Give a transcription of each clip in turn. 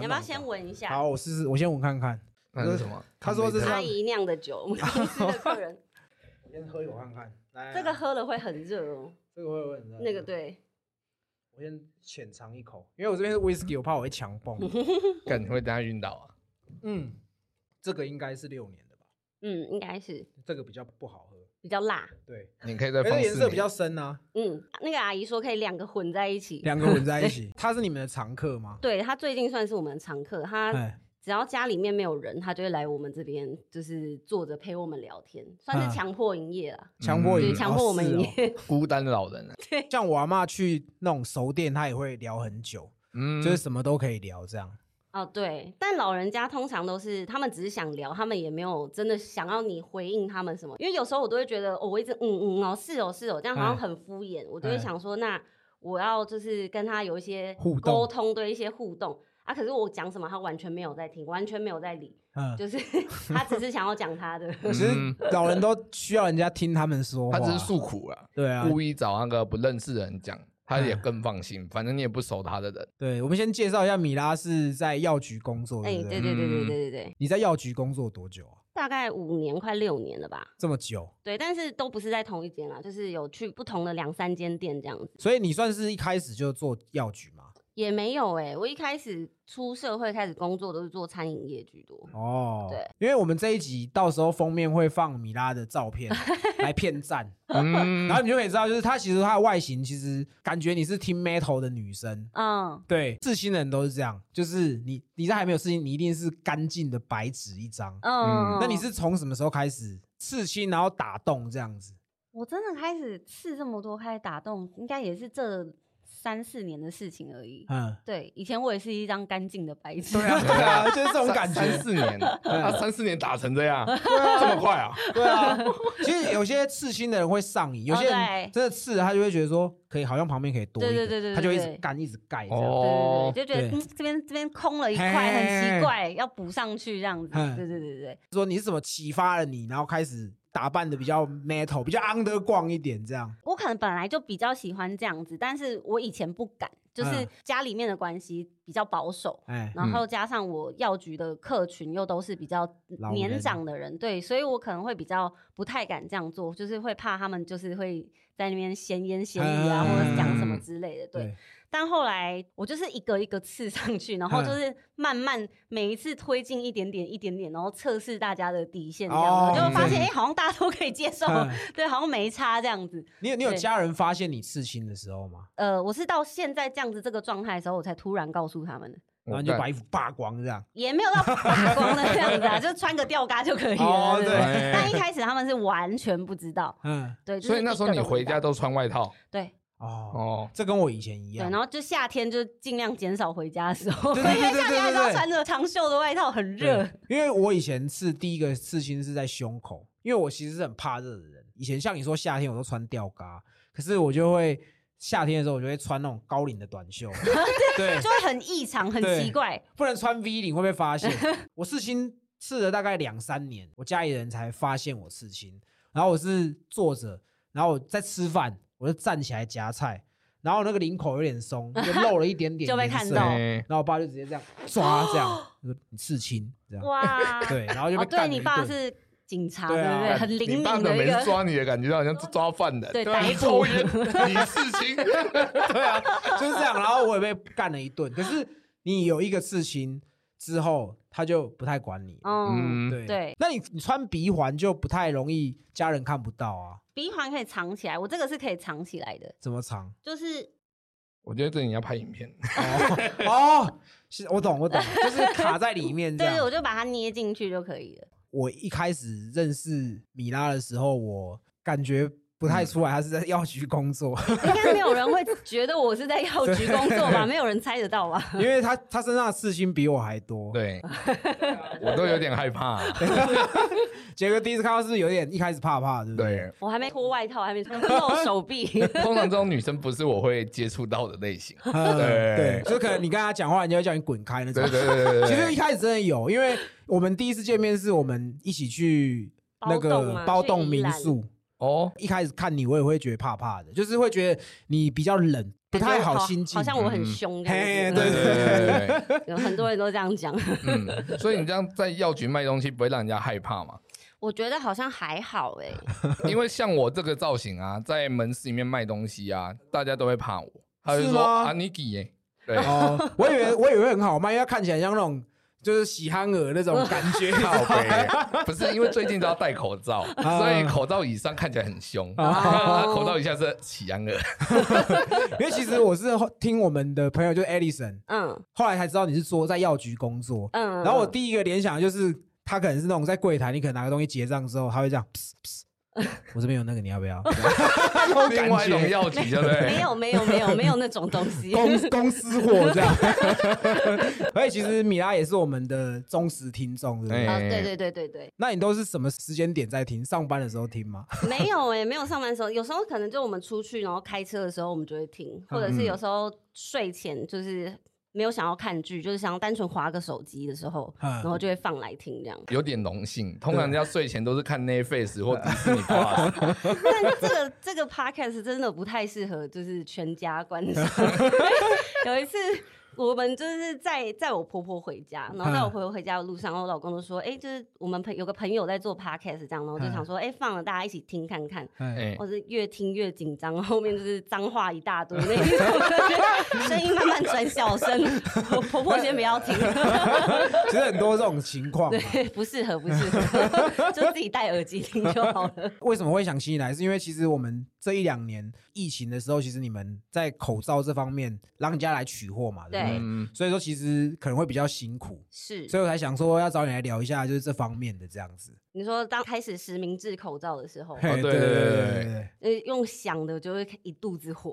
不你要不要先闻一下？好，我试试，我先闻看看。那是什么？他说这是阿姨酿的酒，我们 公司的客人，先喝一口看看。来，这个喝了会很热哦。这个会不会很热那个，对，我先浅尝一口，因为我这边是 whisky，我怕我会强蹦。干你会等下晕倒啊？嗯，这个应该是六年的吧？嗯，应该是这个比较不好喝。比较辣。对，你可以再而且放颜色比较深啊，嗯，那个阿姨说可以两个混在一起。两个混在一起。他是你们的常客吗？对她最近算是我们的常客，她哎，只要家里面没有人，她就会来我们这边，就是坐着陪我们聊天，算嗯是强迫营业啦，嗯就是强迫营业，强迫我们哦是哦营业。孤单的老人啊。像我阿妈去那种熟店，她也会聊很久，嗯，就是什么都可以聊这样。哦，对，但老人家通常都是他们只是想聊，他们也没有真的想要你回应他们什么。因为有时候我都会觉得，哦，我一直嗯嗯哦是哦是哦，这样好像哎很敷衍。我就会哎想说，那我要就是跟他有一些互动沟通，对一些互动啊。可是我讲什么，他完全没有在听，完全没有在理，嗯，就是 他只是想要讲他的。其实老人都需要人家听他们说，他只是诉苦啊，对啊，故意找那个不认识的人讲，他也嗯更放心。反正你也不熟他的人，对，我们先介绍一下，米拉是在药局工作，哎、对不对对对对嗯对对对，你在药局工作多久啊？大概五年快六年了吧。这么久，对，但是都不是在同一间啦，就是有去不同的两三间店这样子。所以你算是一开始就做药局吗？也没有哎、我一开始出社会开始工作都是做餐饮业居多。哦，对，因为我们这一集到时候封面会放米拉的照片 来骗赞，嗯然后你就可以知道，就是她其实她的外形其实感觉你是听 metal 的女生。嗯，对，刺青的人都是这样，就是你你在还没有刺青，你一定是干净的白纸一张。嗯，那你是从什么时候开始刺青，然后打洞这样子？我真的开始刺这么多，开始打洞，应该也是这三四年的事情而已。嗯，对，以前我也是一张干净的白纸。对啊，对啊，就是这种感觉。三四年，他三四年打成这样，这么快啊？对啊，其实有些刺青的人会上瘾，有些人对真的刺，他就会觉得说，可以好像旁边可以多对对对对对他就一直对干一直盖这样。哦对对对，就觉得嗯这边这边空了一块，很奇怪，要补上去这样子。对对对对，说你是怎么启发了你，然后开始打扮的比较 metal，比较 underground 一点这样。我可能本来就比较喜欢这样子，但是我以前不敢，就是嗯家里面的关系比较保守。哎，然后加上我药局的客群又都是比较年长的人，对，所以我可能会比较不太敢这样做，就是会怕他们就是会在那边闲言闲语啊，嗯或者讲什么之类的，对。对，但后来我就是一个一个刺上去，然后嗯就是慢慢每一次推进一点点一点点，然后测试大家的底线，这样、哦我就会发现诶好像大家都可以接受，嗯对，好像没差这样子。你有你有家人发现你刺青的时候吗？呃，我是到现在这样子这个状态的时候，我才突然告诉他们的。然后你就把衣服扒光这样。也没有到扒光的这样子啊，就穿个吊嘎就可以了。哦对但一开始他们是完全不知道，嗯，对，就是所以那时候你回家都穿外套对哦，哦，这跟我以前一对，样。然后就夏天就尽量减少回家的时候，对对对因为夏天还是要对对对穿着长袖的外套，很热。，因为我以前是第一个刺青是在胸口，因为我其实是很怕热的人。以前像你说夏天我都穿吊嘎，可是我就会夏天的时候我就会穿那种高领的短袖，对，就会很异常，很奇怪。不能穿 V 领会被发现。我刺青刺了大概两三年，我家里人才发现我刺青。然后我是坐着，然后我在吃饭，我就站起来夹菜，然后那个领口有点松，就露了一点点，就被看到。对。然后我爸就直接这样抓，这样 说你刺青。这样，哇，对，然后就被哦，对你干了一顿。爸是警察，对不对？很灵敏的每次个。抓你的感觉，好像抓犯 人，对 啊你逮捕抽烟，你事情，对啊，就是这样。然后我也被干了一顿。可是你有一个事情之后，他就不太管你。嗯，嗯，对对那你你穿鼻环就不太容易家人看不到啊？鼻环可以藏起来，我这个是可以藏起来的，怎么藏？就是我觉得这你要拍影片，哦，哦是我懂，我懂，就是卡在里面这对，我。就把它捏进去就可以了。我一开始认识米拉的时候，我感觉不太出来他是在药局工作，应该没有人会觉得我是在药局工作吧？没有人猜得到吧？因为他他身上的刺青比我还多。，对，我都有点害怕，杰哥第一次看到是有点一开始怕怕，对不对？对，我还没脱外套，还没露手臂。通常这种女生不是我会接触到的类型，嗯对对，就可能你跟他讲话，人家会叫你滚开那种对。对对其实一开始真的有，因为我们第一次见面是我们一起去那个包栋民宿。哦，一开始看你，我也会觉得怕怕的，就是会觉得你比较冷，不太好好心近好像我很嗯凶这样嘿子。对对对对对对，有很多人都这样讲。嗯，所以你这样在药局卖东西，不会让人家害怕嘛？我觉得好像还好哎、因为像我这个造型啊，在门市里面卖东西啊，大家都会怕我，他就是说吗啊，你给耶？对，哦，我以为我以为很好卖，因为它看起来像那种就是喜憨儿那种感觉。不是因为最近都要戴口罩，啊所以口罩以上看起来很凶，口罩以下是喜羊儿。因为其实我是后听我们的朋友就是 Edison，嗯后来才知道你是说在药局工作。嗯。然后我第一个联想就是他可能是那种在柜台，你可能拿个东西结账之后，他会这样，噗噗 我这边有那个，你要不要？另外一种感觉。药局，对不对？没有没有没有没有那种东西。公公司货这样，所以其实米拉也是我们的忠实听众，对不对？对对对对对，那你都是什么时间点在听？上班的时候听吗？没有哎、没有上班的时候，有时候可能就我们出去，然后开车的时候，我们就会听，或者是有时候睡前就是没有想要看剧，就是想要单纯划个手机的时候，嗯然后就会放来听这样。有点荣幸，通常人家睡前都是看 Netflix 或迪士尼 Plus，但这个这个 podcast 真的不太适合就是全家观赏。有一次。我们就是在在我婆婆回家，然后在我婆婆回家的路上，然后我老公就说：“哎、就是我们朋有个朋友在做 podcast 这样，然后就想说，哎、放了大家一起听看看。”哎，哎，我是越听越紧张，后面 就是脏话一大堆那 声音慢慢转小声。我 婆婆先不要听，其实很多这种情况嘛。对，不适合，不适合，就自己戴耳机听就好了。为什么会想吸引来？是因为其实我们这一两年疫情的时候，其实你们在口罩这方面让人家来取货嘛，对不对？嗯，所以说其实可能会比较辛苦，是，所以我才想说要找你来聊一下，就是这方面的这样子。你说当开始实名制口罩的时候，嘿对对对对对，呃，用想的就会一肚子火，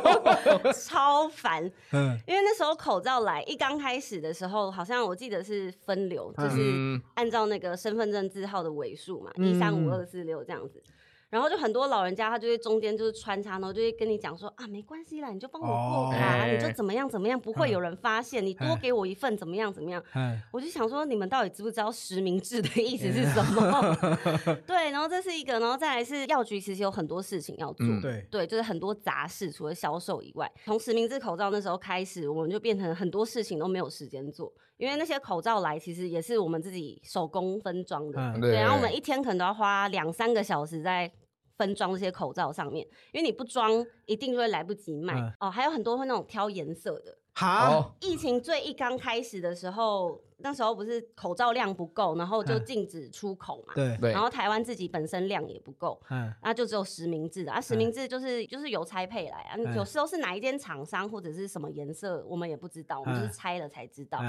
超烦。嗯，因为那时候口罩来一刚开始的时候，好像我记得是分流，就是嗯按照那个身份证字号的尾数嘛，嗯一三五二四六这样子。然后就很多老人家，他就会中间就是穿插，然后就会跟你讲说啊，没关系啦，你就帮我过卡，哦你就怎么样怎么样，不会有人发现，你多哎给我一份怎么样怎么样。哎，我就想说，你们到底知不知道实名制的意思是什么？对，然后这是一个，然后再来是药局，其实有很多事情要做。嗯对，对，就是很多杂事，除了销售以外，从实名制口罩那时候开始，我们就变成很多事情都没有时间做，因为那些口罩来，其实也是我们自己手工分装的，嗯对，然后我们一天可能都要花两三个小时在分装这些口罩上面，因为你不装，一定就会来不及卖、嗯哦。还有很多会那种挑颜色的，哈，哦，疫情最一刚开始的时候，那时候不是口罩量不够，然后就嗯禁止出口嘛，对，对然，后台湾自己本身量也不够，嗯，那就只有实名制的啊，实名制就是就是邮差配来啊，嗯有时候是哪一间厂商或者是什么颜色，我们也不知道，我们就是嗯拆了才知道。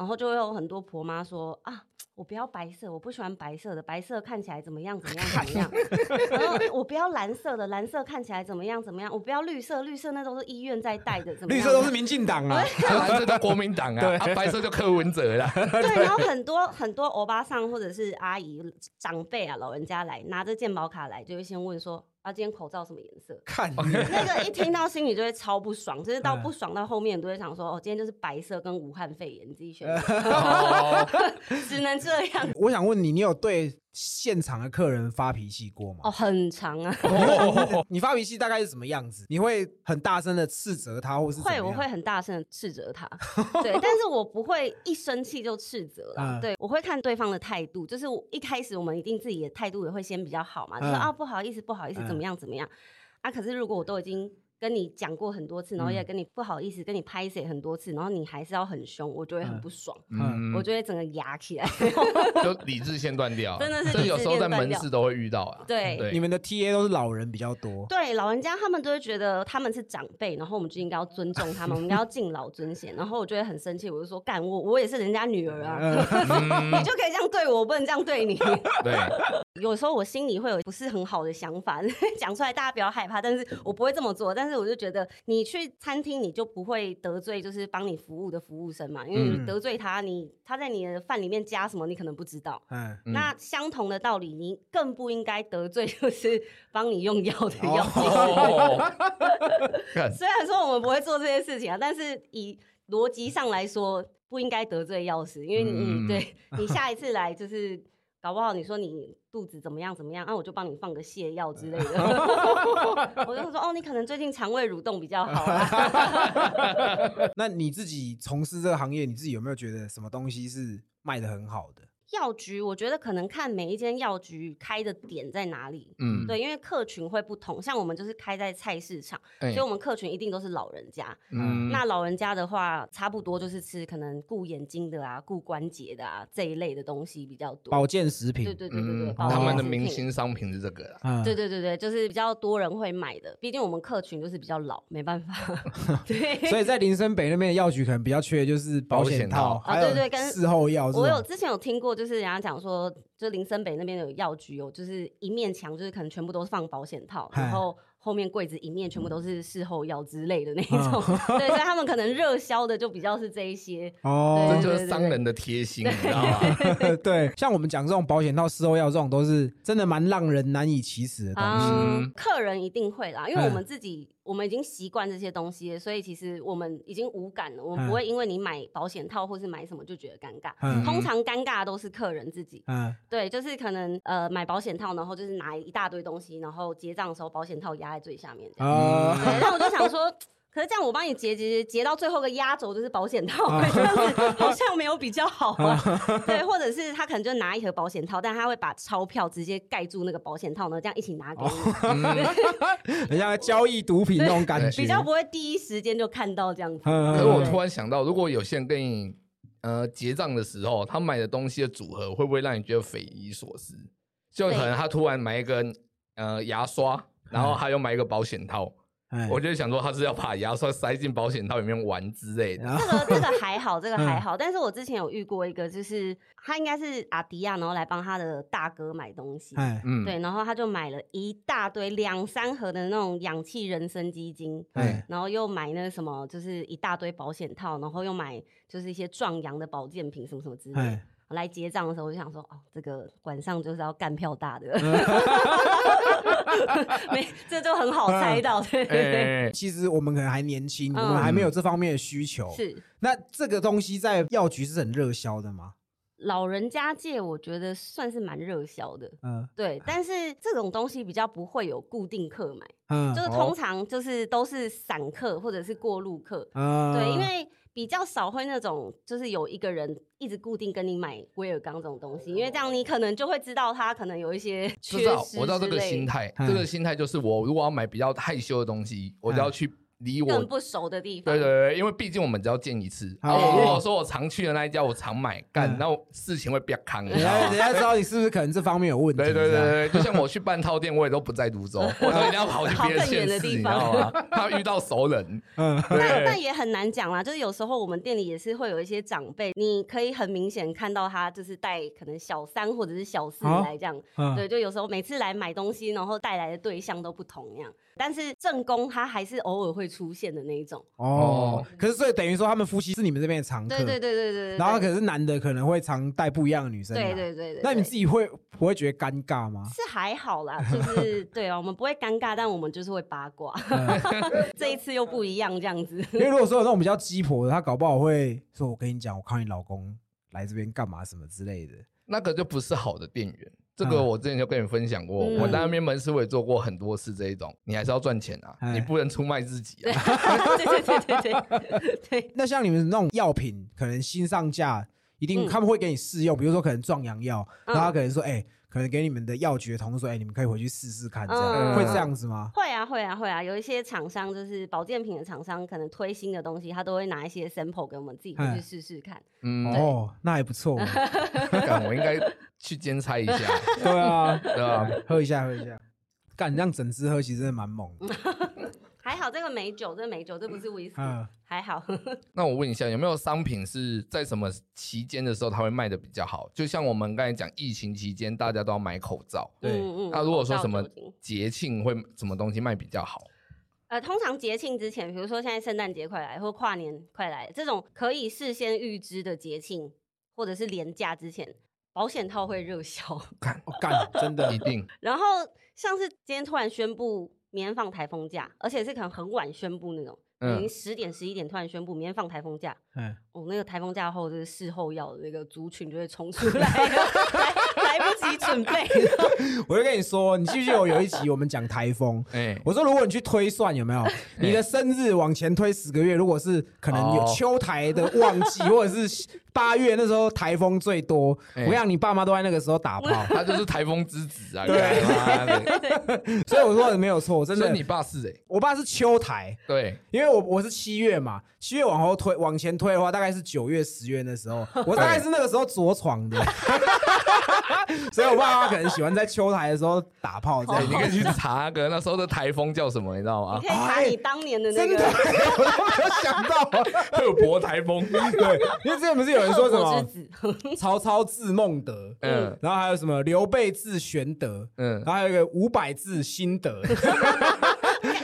嗯，然后就会有很多婆妈说啊，我不要白色，我不喜欢白色的，白色看起来怎么样怎么样怎么样。然后 我不要蓝色的，蓝色看起来怎么样怎么样。我不要绿色，绿色那都是医院在戴的，怎么样？绿色都是民进党啊，蓝色就国民党啊，啊白色就柯文哲啦。对，然后很多很多欧巴桑或者是阿姨长辈啊，老人家来拿着健保卡来，就会先问说啊，今天口罩什么颜色？看那个一听到心里就会超不爽，就是到嗯不爽到后面，你都会想说，哦，今天就是白色跟武汉肺炎，你自己选，哦，只能这样。我想问你，你有对现场的客人发脾气过吗？哦，很长啊，你发脾气大概是什么样子？你会很大声的斥责他，或是会，我会很大声的斥责他，对，但是我不会一生气就斥责啦，嗯对我会看对方的态度，就是我一开始我们一定自己的态度也会先比较好嘛，就是嗯啊不好意思不好意思嗯怎么样怎么样，啊可是如果我都已经。跟你讲过很多次，然后也跟你不好意思，跟你拍谁很多次，然后你还是要很凶，我就会很嗯不爽，嗯我就会整个牙起来。就理智线断掉，真的是这有时候在门市都会遇到啊。对对，你们的 TA 都是老人比较多，对老人家，他们都会觉得他们是长辈，然后我们就应该要尊重他们，我们应该要敬老尊贤。然后我就会很生气，我就说干我我也是人家女儿啊，嗯 你就可以这样对我，我不能这样对你。对，有时候我心里会有不是很好的想法，讲出来大家不要害怕，但是我不会这么做。但是我就觉得你去餐厅，你就不会得罪就是帮你服务的服务生嘛，因为得罪他，你他在你的饭里面加什么，你可能不知道。嗯，嗯那相同的道理，你更不应该得罪就是帮你用药的药剂 师。虽然说我们不会做这些事情啊，但是以逻辑上来说，不应该得罪药师，因为你、嗯对你下一次来就是。搞不好你说你肚子怎么样怎么样，那、我就帮你放个泻药之类的。我就说哦，你可能最近肠胃蠕动比较好啊。那你自己从事这个行业，你自己有没有觉得什么东西是卖的很好的？药局，我觉得可能看每一间药局开的点在哪里。嗯，对，因为客群会不同，像我们就是开在菜市场，哎所以我们客群一定都是老人家。嗯，那老人家的话，差不多就是吃可能顾眼睛的啊、顾关节的啊这一类的东西比较多。保健食品，对对对对对，嗯他们的明星商品是这个啦。嗯对对对对，就是比较多人会买的，毕竟我们客群就是比较老，没办法。对，所以在林森北那边的药局可能比较缺，就是保险套，啊对对跟事后药。我有之前有听过，就是人家讲说，就林森北那边有药局有，就是一面墙就是可能全部都是放保险套，然后后面柜子一面全部都是事后药之类的那种。对，所以他们可能热销的就比较是这一些。哦这就是商人的贴心，你知道吗？对，像我们讲这种保险套、事后药这种，都是真的蛮让人难以启齿的东西。嗯，客人一定会啦，因为嗯我们自己我们已经习惯这些东西了，所以其实我们已经无感了，我们不会因为你买保险套或是买什么就觉得尴尬。嗯通常尴尬的都是客人自己，嗯，对，就是可能呃买保险套，然后就是拿一大堆东西，然后结账的时候保险套压在最下面这样。啊，对，那我就想说，可是这样我帮你结结结到最后个压轴就是保险套，啊这样子好像没有比较好啊。对，或者是他可能就拿一盒保险套，但他会把钞票直接盖住那个保险套呢，这样一起拿给你，很像交易毒品那种感觉，比较不会第一时间就看到这样子。嗯。可是我突然想到，如果有些人跟你呃结账的时候，他买的东西的组合会不会让你觉得匪夷所思？就可能他突然买一根呃牙刷，然后还有买一个保险套，哎我就想说他是要把牙刷塞进保险套里面玩之类的。这个这个还好，这个还嗯好。但是我之前有遇过一个，就是他应该是阿迪亚，然后来帮他的大哥买东西。哎嗯，对，然后他就买了一大堆两三盒的那种氧气人参基金，哎然后又买那个什么，就是一大堆保险套，然后又买就是一些壮阳的保健品什么什么之类的哎。来结账的时候，我就想说，哦，这个晚上就是要干票大的，没，这就很好猜到，对对对，哎，其实我们可能还年轻，我嗯们还没有这方面的需求。是。那这个东西在药局是很热销的吗？老人家界，我觉得算是蛮热销的，嗯对。但是这种东西比较不会有固定客买，嗯就是通常就是都是散客或者是过路客，嗯对，因为比较少会那种，就是有一个人一直固定跟你买威尔刚这种东西，因为这样你可能就会知道他可能有一些缺知道失我知道这个心态，嗯。这个心态就是我如果要买比较害羞的东西，我就要去离我更不熟的地方。对对对，因为毕竟我们只要见一次。哦然后我如果说我常去的那一家，我常买干嗯，然后事情会变康，你人家人家知道你是不是可能这方面有问题？对对对对，就像我去半套店，我也都不在泸州，我都一定要跑去别的县市，你知道吗？怕遇到熟人。嗯但对但也很难讲啦，就是有时候我们店里也是会有一些长辈，你可以很明显看到他就是带可能小三或者是小四哦来这样，嗯对，就有时候每次来买东西，然后带来的对象都不同样，但是正宫他还是偶尔会出现的那一种。哦，可是所以等于说他们夫妻是你们这边的常客，对对对对对对。然后可是男的可能会常带不一样的女生来，对对对对，那你自己会不会觉得尴尬吗？是还好啦，就是对啊，我们不会尴尬，但我们就是会八卦。嗯 这一次又不一样，这样子。因为如果说有那种比较鸡婆的，他搞不好会说：“我跟你讲，我看你老公来这边干嘛什么之类的。那个就不是好的店员。这个嗯。我之前就跟你分享过，嗯我在那边门市我也做过很多次这一种，你还是要赚钱啊，哎。你不能出卖自己啊。对对对对对对，那像你们那种药品，可能新上架，一定嗯。他们会给你试用，比如说可能壮阳药，嗯然后他可能说：“哎、可能给你们的药局的同事说：‘哎、你们可以回去试试看，这样、嗯。会这样子吗？会啊会啊会啊，有一些厂商就是保健品的厂商，可能推新的东西，他都会拿一些 sample 给我们自己回去哎试试看。嗯，哦，那还不错，干我应该去兼差一下，对啊，对啊？喝一下，喝一下。干，这样整支喝其实真的蛮猛的。还好这个美酒，这个美酒，这不是威士忌，嗯，还好。那我问一下，有没有商品是在什么期间的时候它会卖的比较好？就像我们刚才讲，疫情期间大家都要买口罩，对嗯嗯那如果说什么口罩酒精节庆会什么东西卖比较好？呃，通常节庆之前，比如说现在圣诞节快来，或跨年快来，这种可以事先预知的节庆，或者是年假之前，保险套会热销。干干，真的 一，定然后像是今天突然宣布免放台风假，而且是可能很晚宣布那种，已经嗯，十点十一点突然宣布明天放台风假，哎，哦，那个台风假后，就是事后要的那个族群就会冲出来，来来不及准备。我就跟你说，你记不记得我有一集我们讲台风？哎，我说，如果你去推算有没有，你的生日往前推十个月，如果是可能有哦秋台的旺季，或者是八月那时候台风最多，哎。我想你爸妈都在那个时候打炮，他就是台风之子啊！对。所以我说的没有错，真的。所以，你爸是哎，我爸是秋台，对，因为我我是七月嘛，七月往后推往前推的话，大概是九月十月那时候，我大概是那个时候着床的，所以我爸妈可能喜欢在秋台的时时候打炮这哎，样。你可以去查那个那时候的台风叫什么，你知道吗？你可？以查你当年的那真的，个我都没有想到。会有博台风，对，因为之前不是有人说什么？曹操字孟德，嗯。然后还有什么？刘备字玄德，嗯。然，后还有一个五百字心得。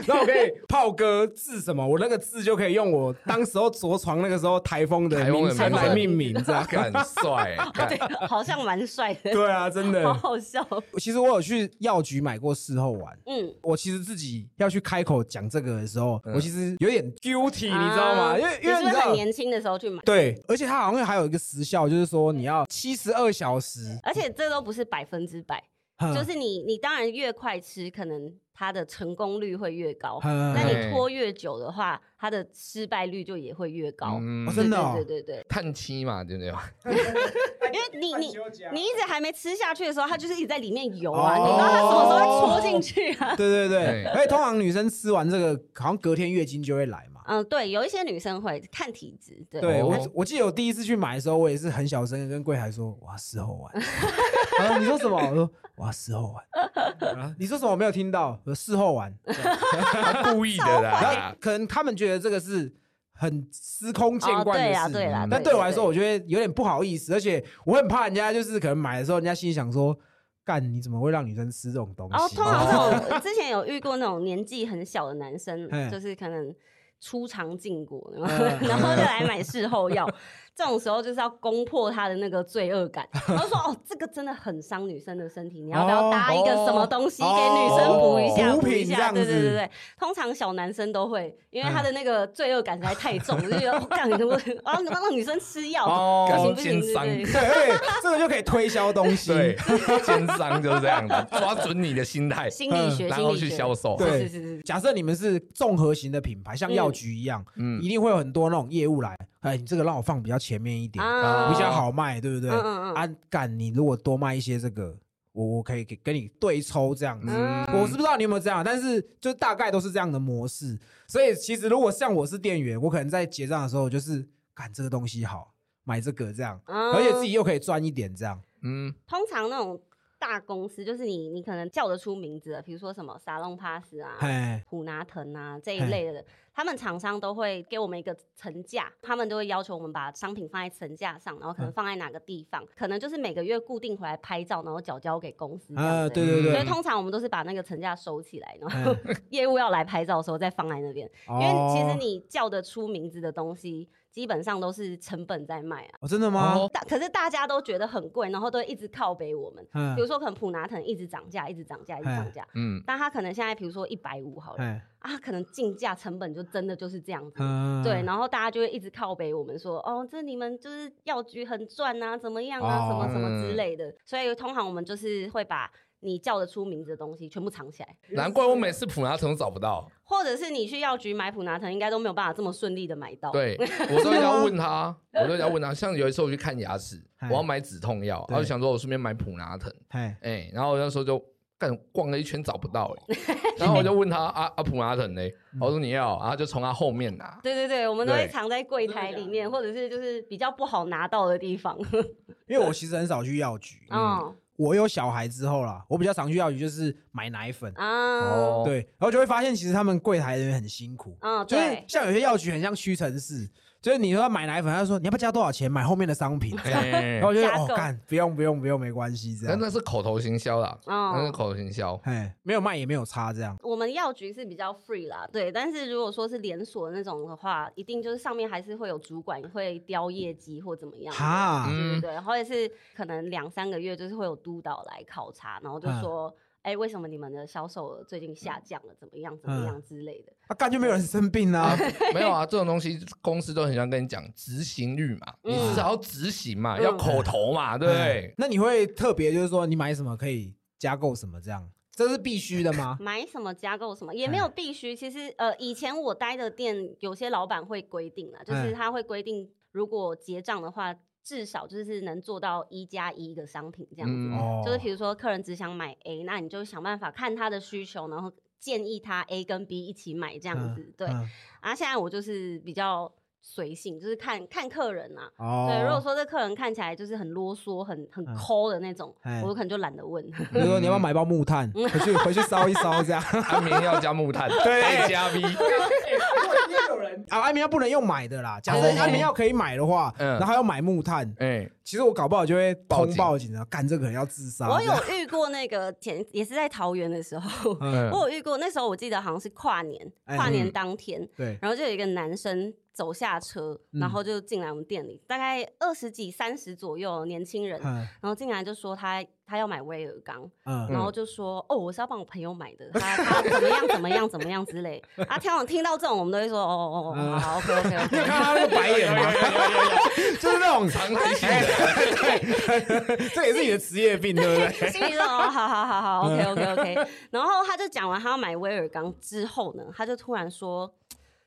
然后我可以炮哥字什么，我那个字就可以用我当时候着床那个时候台风的台风的名称来命名，这样。很帅，对，好像蛮帅的，对啊，真的。好好笑。其实我有去药局买过事后丸，嗯，我其实自己要去开口讲这个的时候，嗯我其实有点 guilty，你知道吗？啊因为因为很年轻的时候去买？对，而且它好像还有一个时效，就是说你要七十二小时，而且这都不是百分之百，嗯就是你你当然越快吃，可能它的成功率会越高。嗯那哎你拖越久的话，它的失败率就也会越高。真的哦对对对对碳七嘛，对不对？因为你你你一直还没吃下去的时候，它就是一直在里面游啊，哦你不知道它什么时候会戳进去啊。对对对，对而且通常女生吃完这个，好像隔天月经就会来嘛。嗯，对，有一些女生会看体质，对。我，我记得我第一次去买的时候，我也是很小声的跟柜台说：“我要事后丸。”他说：“你说什么？”我说：“我要事后丸。啊”你说什么？我没有听到。我说：“事后丸。故意的然啦后。可能他们觉得这个是很司空见惯的哦对事，啦对啦但对我来说，我觉得有点不好意思，而且我很怕人家就是可能买的时候，人家心里想说：“干，你怎么会让女生吃这种东西？”然后通常这种 之前有遇过那种年纪很小的男生，就是可能初尝禁果，然嗯后 然后就来买事后药。这种时候就是要攻破他的那个罪恶感，然后说哦，这个真的很伤女生的身体，你要不要搭一个什么东西给女生补一下？哦补一下？补品这样子。对对对。对，通常小男生都会，因为他的那个罪恶感实在太重，就觉得哦干，我啊让女生吃药，哦。不行不行，奸商对对对，这个就可以推销东西。对，奸商 就是这样的，抓准你的心态，心理学，然后心理学。去销售。对。是是是是，假设你们是综合型的品牌，像药局一样，嗯。一定会有很多那种业务来，哎，你这个让我放比较前面一点，啊比较好卖，对不对？嗯嗯嗯啊，干，你如果多卖一些这个，我我可以给跟你对抽这样子。嗯我是不知道你有没有这样，但是就大概都是这样的模式。所以其实如果像我是店员，我可能在结账的时候，就是干这个东西好，买这个这样，嗯而且自己又可以赚一点这样。嗯，通常那种大公司，就是你你可能叫得出名字的，比如说什么沙龙 pass 啊、哎，普拿藤啊这一类的，他们厂商都会给我们一个层架，他们都会要求我们把商品放在层架上，然后可能放在哪个地方，可能就是每个月固定回来拍照，然后缴交给公司啊，对。对对。所以，通常我们都是把那个层架收起来，然后 业务要来拍照的时候再放在那边。因因为其实你叫得出名字的东西，基本上都是成本在卖啊。哦，真的吗？哦大可是大家都觉得很贵，然后都一直靠北我们。嗯比如说，可能普拿藤一直涨价，一直涨价，一直涨价。嗯，但它可能现在，比如说一百五好了，哎，啊，可能进价成本就真的就是这样子。嗯对，然后大家就会一直靠北我们说，哦，这你们就是药局很赚啊，怎么样啊，什么什么之哦类的。所以通常我们就是会把你叫得出名字的东西全部藏起来，难怪我每次普拿藤都找不到。或者是你去药局买普拿藤，应该都没有办法这么顺利的买到。，对，我都要问他，我都要问他。像有一次我去看牙齿，哎我要买止痛药，对然后想说我顺便买普拿藤，哎，哎，然后我那时候就干逛了一圈找不到，哎，然后我就问他啊啊普拿藤呢，我说你要，然后就从他后面拿。对对对，我们都会藏在柜台里面，或者是就是比较不好拿到的地方。因为我其实很少去药局，嗯我有小孩之后啦，我比较常去药局就是买奶粉，啊，哦，对，然后就会发现其实他们柜台人员很辛苦，嗯，就是，像有些药局很像屈臣氏，就是你说要买奶粉，他就说你要不要加多少钱买后面的商品，这样哎然后我就觉得加购。哦干不用不用不用没关系这那样，那是口头行销啦，那是嗯。口头行销。哎没有卖也没有差这样，我们药局是比较 free 啦，对，但是如果说是连锁那种的话，一定就是上面还是会有主管会雕业绩或怎么样的。哈，嗯对对对，或者是可能两三个月就是会有督导来考察，然后就嗯说，哎、为什么你们的销售额最近下降了？怎么样？怎么样之类的？啊，干就没有人生病啊。没有啊，这种东西公司都很喜欢跟你讲执行率嘛，你嗯至少要执行嘛，嗯要口头嘛，对不对嗯？那你会特别就是说你买什么可以加购什么这样，这是必须的吗？买什么加购什么也没有必须。其实呃，以前我待的店，有些老板会规定啊，就是嗯他会规定，如果结账的话，至少就是能做到一加一的商品这样子。嗯哦就是比如说客人只想买 A，那你就想办法看他的需求，然后建议他 A 跟 B 一起买这样子。对，嗯啊，现在我就是比较随性，就是看看客人啊。哦，对，如果说这客人看起来就是很啰嗦、很很嗯抠的那种，哎我可能就懒得问。比如说你要不要买包木炭，回去回去烧一烧这样。安眠药加木炭，对再加 V，有人。啊，安眠药不能用买的啦。假设安眠药可以买的话，嗯。然后要买木炭，哎，其实我搞不好就会通报警报警的，干这个人要自杀。我有遇过那个前也是在桃园的时候，嗯。我有遇过，那时候我记得好像是跨年，哎。跨年嗯。当天，对，然后就有一个男生走下车，嗯然后就进来我们店里，大概二十几、三十左右年轻人，嗯然后进来就说他他要买威尔刚，嗯然后就说哦，我是要帮我朋友买的，他他怎么样怎么样怎么样之类。啊，听到听到这种，我们都会说哦哦哦，嗯好 OK OK OK。看他那个白眼吗？就是那种常态性的，对，这也是你的职业病，对不对？心里说哦，好好好好，OK OK OK。然后他就讲完他要买威尔刚之后呢，他就突然说：“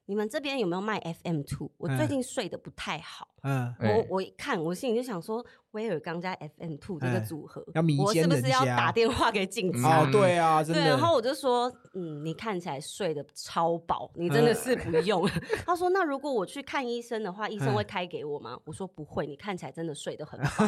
你们这边有没有卖 FM Two？我最近睡得不太好。嗯，哎我我一看，我心里就想说，威尔刚加 FM Two 这个哎组合，要迷我是不是要打电话给警察？哦，对啊，真对，的。然后我就说，嗯，你看起来睡得超饱，你真的是不用。他说，那如果我去看医生的话，医生会开给我吗？我说不会，你看起来真的睡得很好。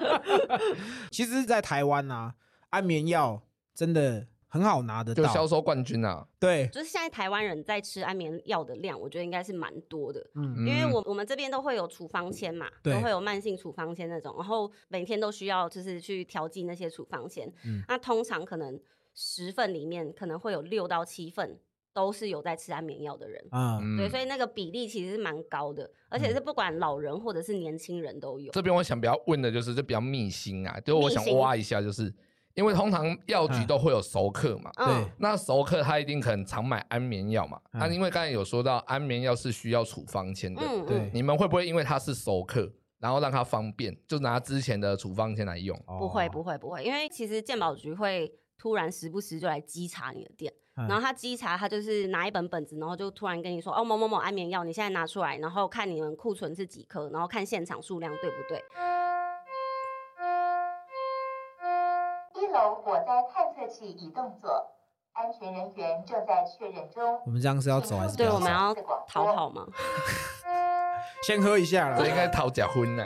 其实，在台湾啊，安眠药真的很好拿得到。就销售冠军啊，对，就是现在台湾人在吃安眠药的量，我觉得应该是蛮多的。嗯因为我我们这边都会有处方签嘛，对都会有慢性处方签那种，然后每天都需要就是去调剂那些处方签。嗯那通常可能十份里面可能会有六到七份都是有在吃安眠药的人。嗯，对，所以那个比例其实是蛮高的，而且是不管老人或者是年轻人都有。这边我想比较问的就是，这比较密心啊，就是我想挖一下，就是因为通常药局嗯。都会有熟客嘛，对。嗯，那熟客他一定可能常买安眠药嘛，嗯。那因为刚才有说到安眠药是需要处方签的，嗯对嗯，你们会不会因为他是熟客，然后让他方便，就拿之前的处方签来用？不会哦不会不会，因为其实健保局会突然时不时就来稽查你的店，嗯。然后他稽查他就是拿一本本子，然后就突然跟你说哦某某某安眠药，你现在拿出来，然后看你们库存是几颗，然后看现场数量对不对。一楼火灾探测器已动作，安全人员正在确认中。我们这样是要走还是不对，我们要逃跑吗？先喝一下了这。应该讨假婚呢。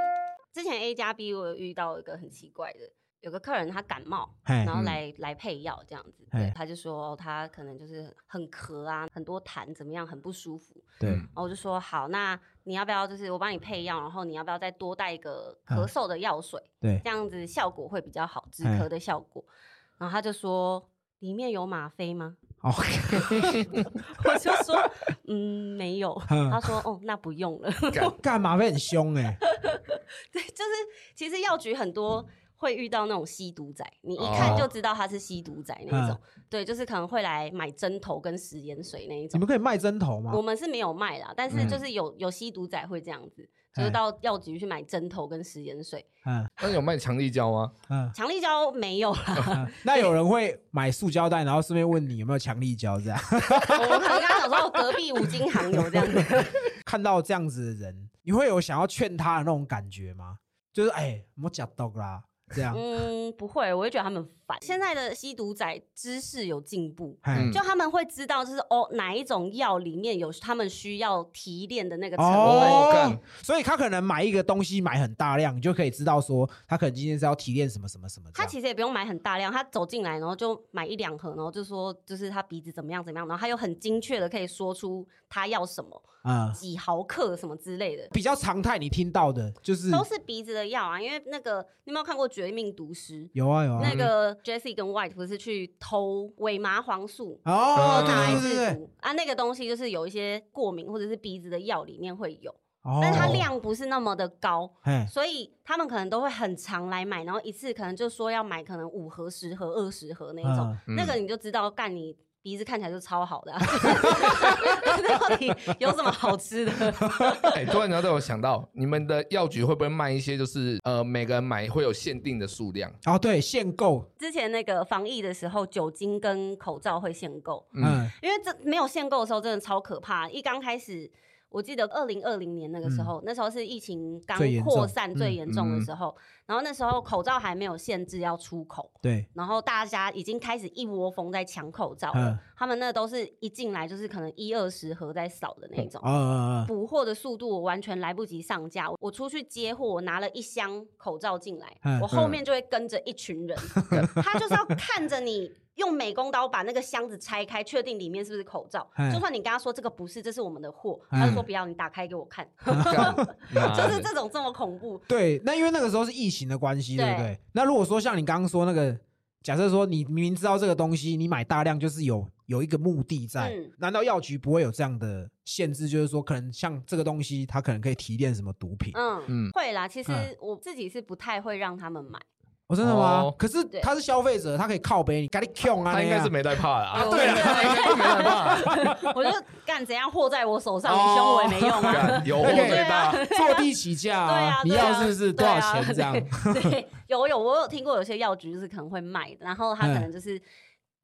之前 A 加 B 我有遇到一个很奇怪的，有个客人他感冒，然后嗯来来配药这样子，对，他就说、哦他可能就是很咳啊，很多痰怎么样，很不舒服。对，然后我就说好，那你要不要就是我帮你配药，然后你要不要再多带一个嗯咳嗽的药水，对，这样子效果会比较好，止哎咳的效果。然后他就说里面有吗啡吗？哦，我就说嗯没有。嗯他说哦那不用了。干嘛啡很凶哎？对，就是其实药局很多会遇到那种吸毒仔，你一看就知道他是吸毒仔那一种。对，就是可能会来买针头跟食盐水那一种你们。可以卖针头吗我？们是没有卖啦，但是嗯就是有有吸毒仔会这样子，就是哎到药局去买针头跟食盐水。嗯那有卖强力胶吗？嗯强力胶没有啦，嗯，那有人会买塑胶袋，然后顺便问你有没有强力胶这样？我可能刚刚想说隔壁五金行有这样子。看到这样子的人，你会有想要劝他的那种感觉吗？就是哎，我假毒啦，这样。嗯，不会，我会觉得他们烦。现在的吸毒仔知识有进步，嗯就他们会知道，就是哦哪一种药里面有他们需要提炼的那个成分。哦哦干，所以他可能买一个东西买很大量，你就可以知道说他可能今天是要提炼什么什么什么这样。他其实也不用买很大量，他走进来，然后就买一两盒，然后就说就是他鼻子怎么样怎么样，然后他又很精确的可以说出他要什么嗯，几毫克什么之类的，比较常态你听到的就是都是鼻子的药啊。因为那个你有没有看过《绝命毒师》？有啊有啊那个 Jesse 跟 White 不是去偷伪麻黄素，哦，嗯拿来对对对对制毒啊？那个东西就是有一些过敏或者是鼻子的药里面会有，哦但它量不是那么的高，嘿，所以他们可能都会很常来买，然后一次可能就说要买可能五盒、十盒、二十盒那一种，嗯那个你就知道干你。鼻子看起来就超好的、啊，到底有什么好吃的？哎，突然间都有想到，你们的药局会不会卖一些就是呃每个人买会有限定的数量？哦，对，限购，之前那个防疫的时候，酒精跟口罩会限购，嗯嗯，因为这没有限购的时候真的超可怕。一刚开始，我记得二零二零年那个时候，那时候是疫情刚扩散最嗯严重的嗯时候，然后那时候口罩还没有限制要出口，对，然后大家已经开始一窝蜂在抢口罩嗯了。他们那都是一进来就是可能一二十盒在扫的那种哦。哦哦，补货的速度我完全来不及上架，我出去接货，我拿了一箱口罩进来嗯，我后面就会跟着一群人，他就是要看着你用美工刀把那个箱子拆开，确定里面是不是口罩嗯。就算你跟他说这个不是，这是我们的货，嗯他就说不要，你打开给我看，就是这种这么恐怖。对，那因为那个时候是疫情的关系，对不对对？那如果说像你刚刚说那个，假设说你明明知道这个东西，你买大量就是有有一个目的在，嗯难道药局不会有这样的限制？就是说，可能像这个东西，它可能可以提炼什么毒品？嗯，嗯，会啦。其实嗯我自己是不太会让他们买，哦，真的吗哦？可是他是消费者，他可以靠背你，赶紧 Q 啊！他应该是没在怕的啊。对啊他应该是没在怕。我就干怎样货在我手上，哦你凶我也没用啊。干有货对最大，坐地起价对啊，你对啊要是不是多少钱这样？对，对有有，我有听过有些药局就是可能会卖的，然后他可能就是。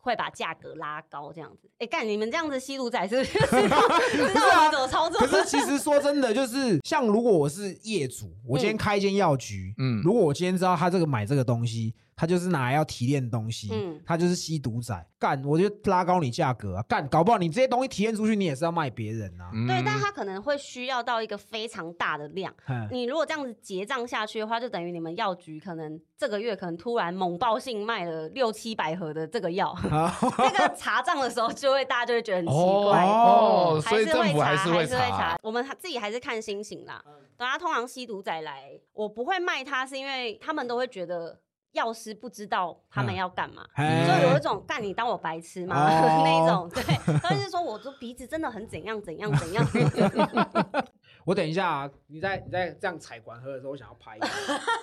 会把价格拉高这样子，哎、干你们这样子吸毒仔是不是？知道知道我怎么操作？可是其实说真的，就是像如果我是业主，我今天开一间药局，嗯。如果我今天知道他这个买这个东西，他就是拿来要提炼东西，嗯他就是吸毒仔，干我就拉高你价格啊，干搞不好你这些东西提炼出去，你也是要卖别人啊。嗯对，但他可能会需要到一个非常大的量。嗯你如果这样子结账下去的话，就等于你们药局可能这个月可能突然猛爆性卖了六七百盒的这个药，好，那个查账的时候就会大家就会觉得很奇哦怪。哦，所以还是会查，政府还是会查查。。我们自己还是看心情啦。等他通常吸毒仔来，我不会卖他，是因为他们都会觉得药师不知道他们要干嘛。哎就有一种干你当我白痴吗、哦。那一种，对，他就是说我这鼻子真的很怎样怎样怎样，我等一下啊，你在你在这样踩管喝的时候，我想要拍一下，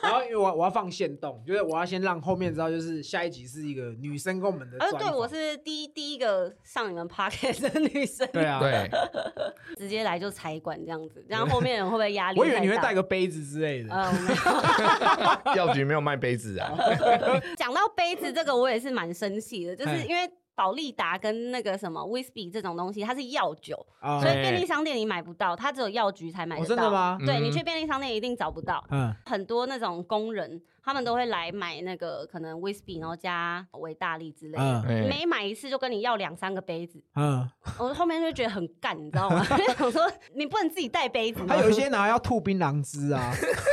然后因为我我要放线动，就是我要先让后面知道，就是下一集是一个女生跟我们的呃，专对我是第一第一个上你们 podcast 的女生，对啊，对，直接来就踩管这样子，这样后面人会不会压力？我以为你会带。个杯子之类的。呃，我没有 药局没有卖杯子啊。讲到杯子这个，我也是蛮生气的，就是因为宝利达跟那个什么 whisky 这种东西，它是药酒，啊所以便利商店你买不到，它只有药局才买哦得到。真的吗？嗯对你去便利商店一定找不到，嗯，很多那种工人他们都会来买那个可能 whisky，然后加维大利之类的。每买一次就跟你要两三个杯子，嗯，我后面就觉得很干，你知道吗？想说你不能自己带杯子吗？还有一些 拿来要吐槟榔汁啊，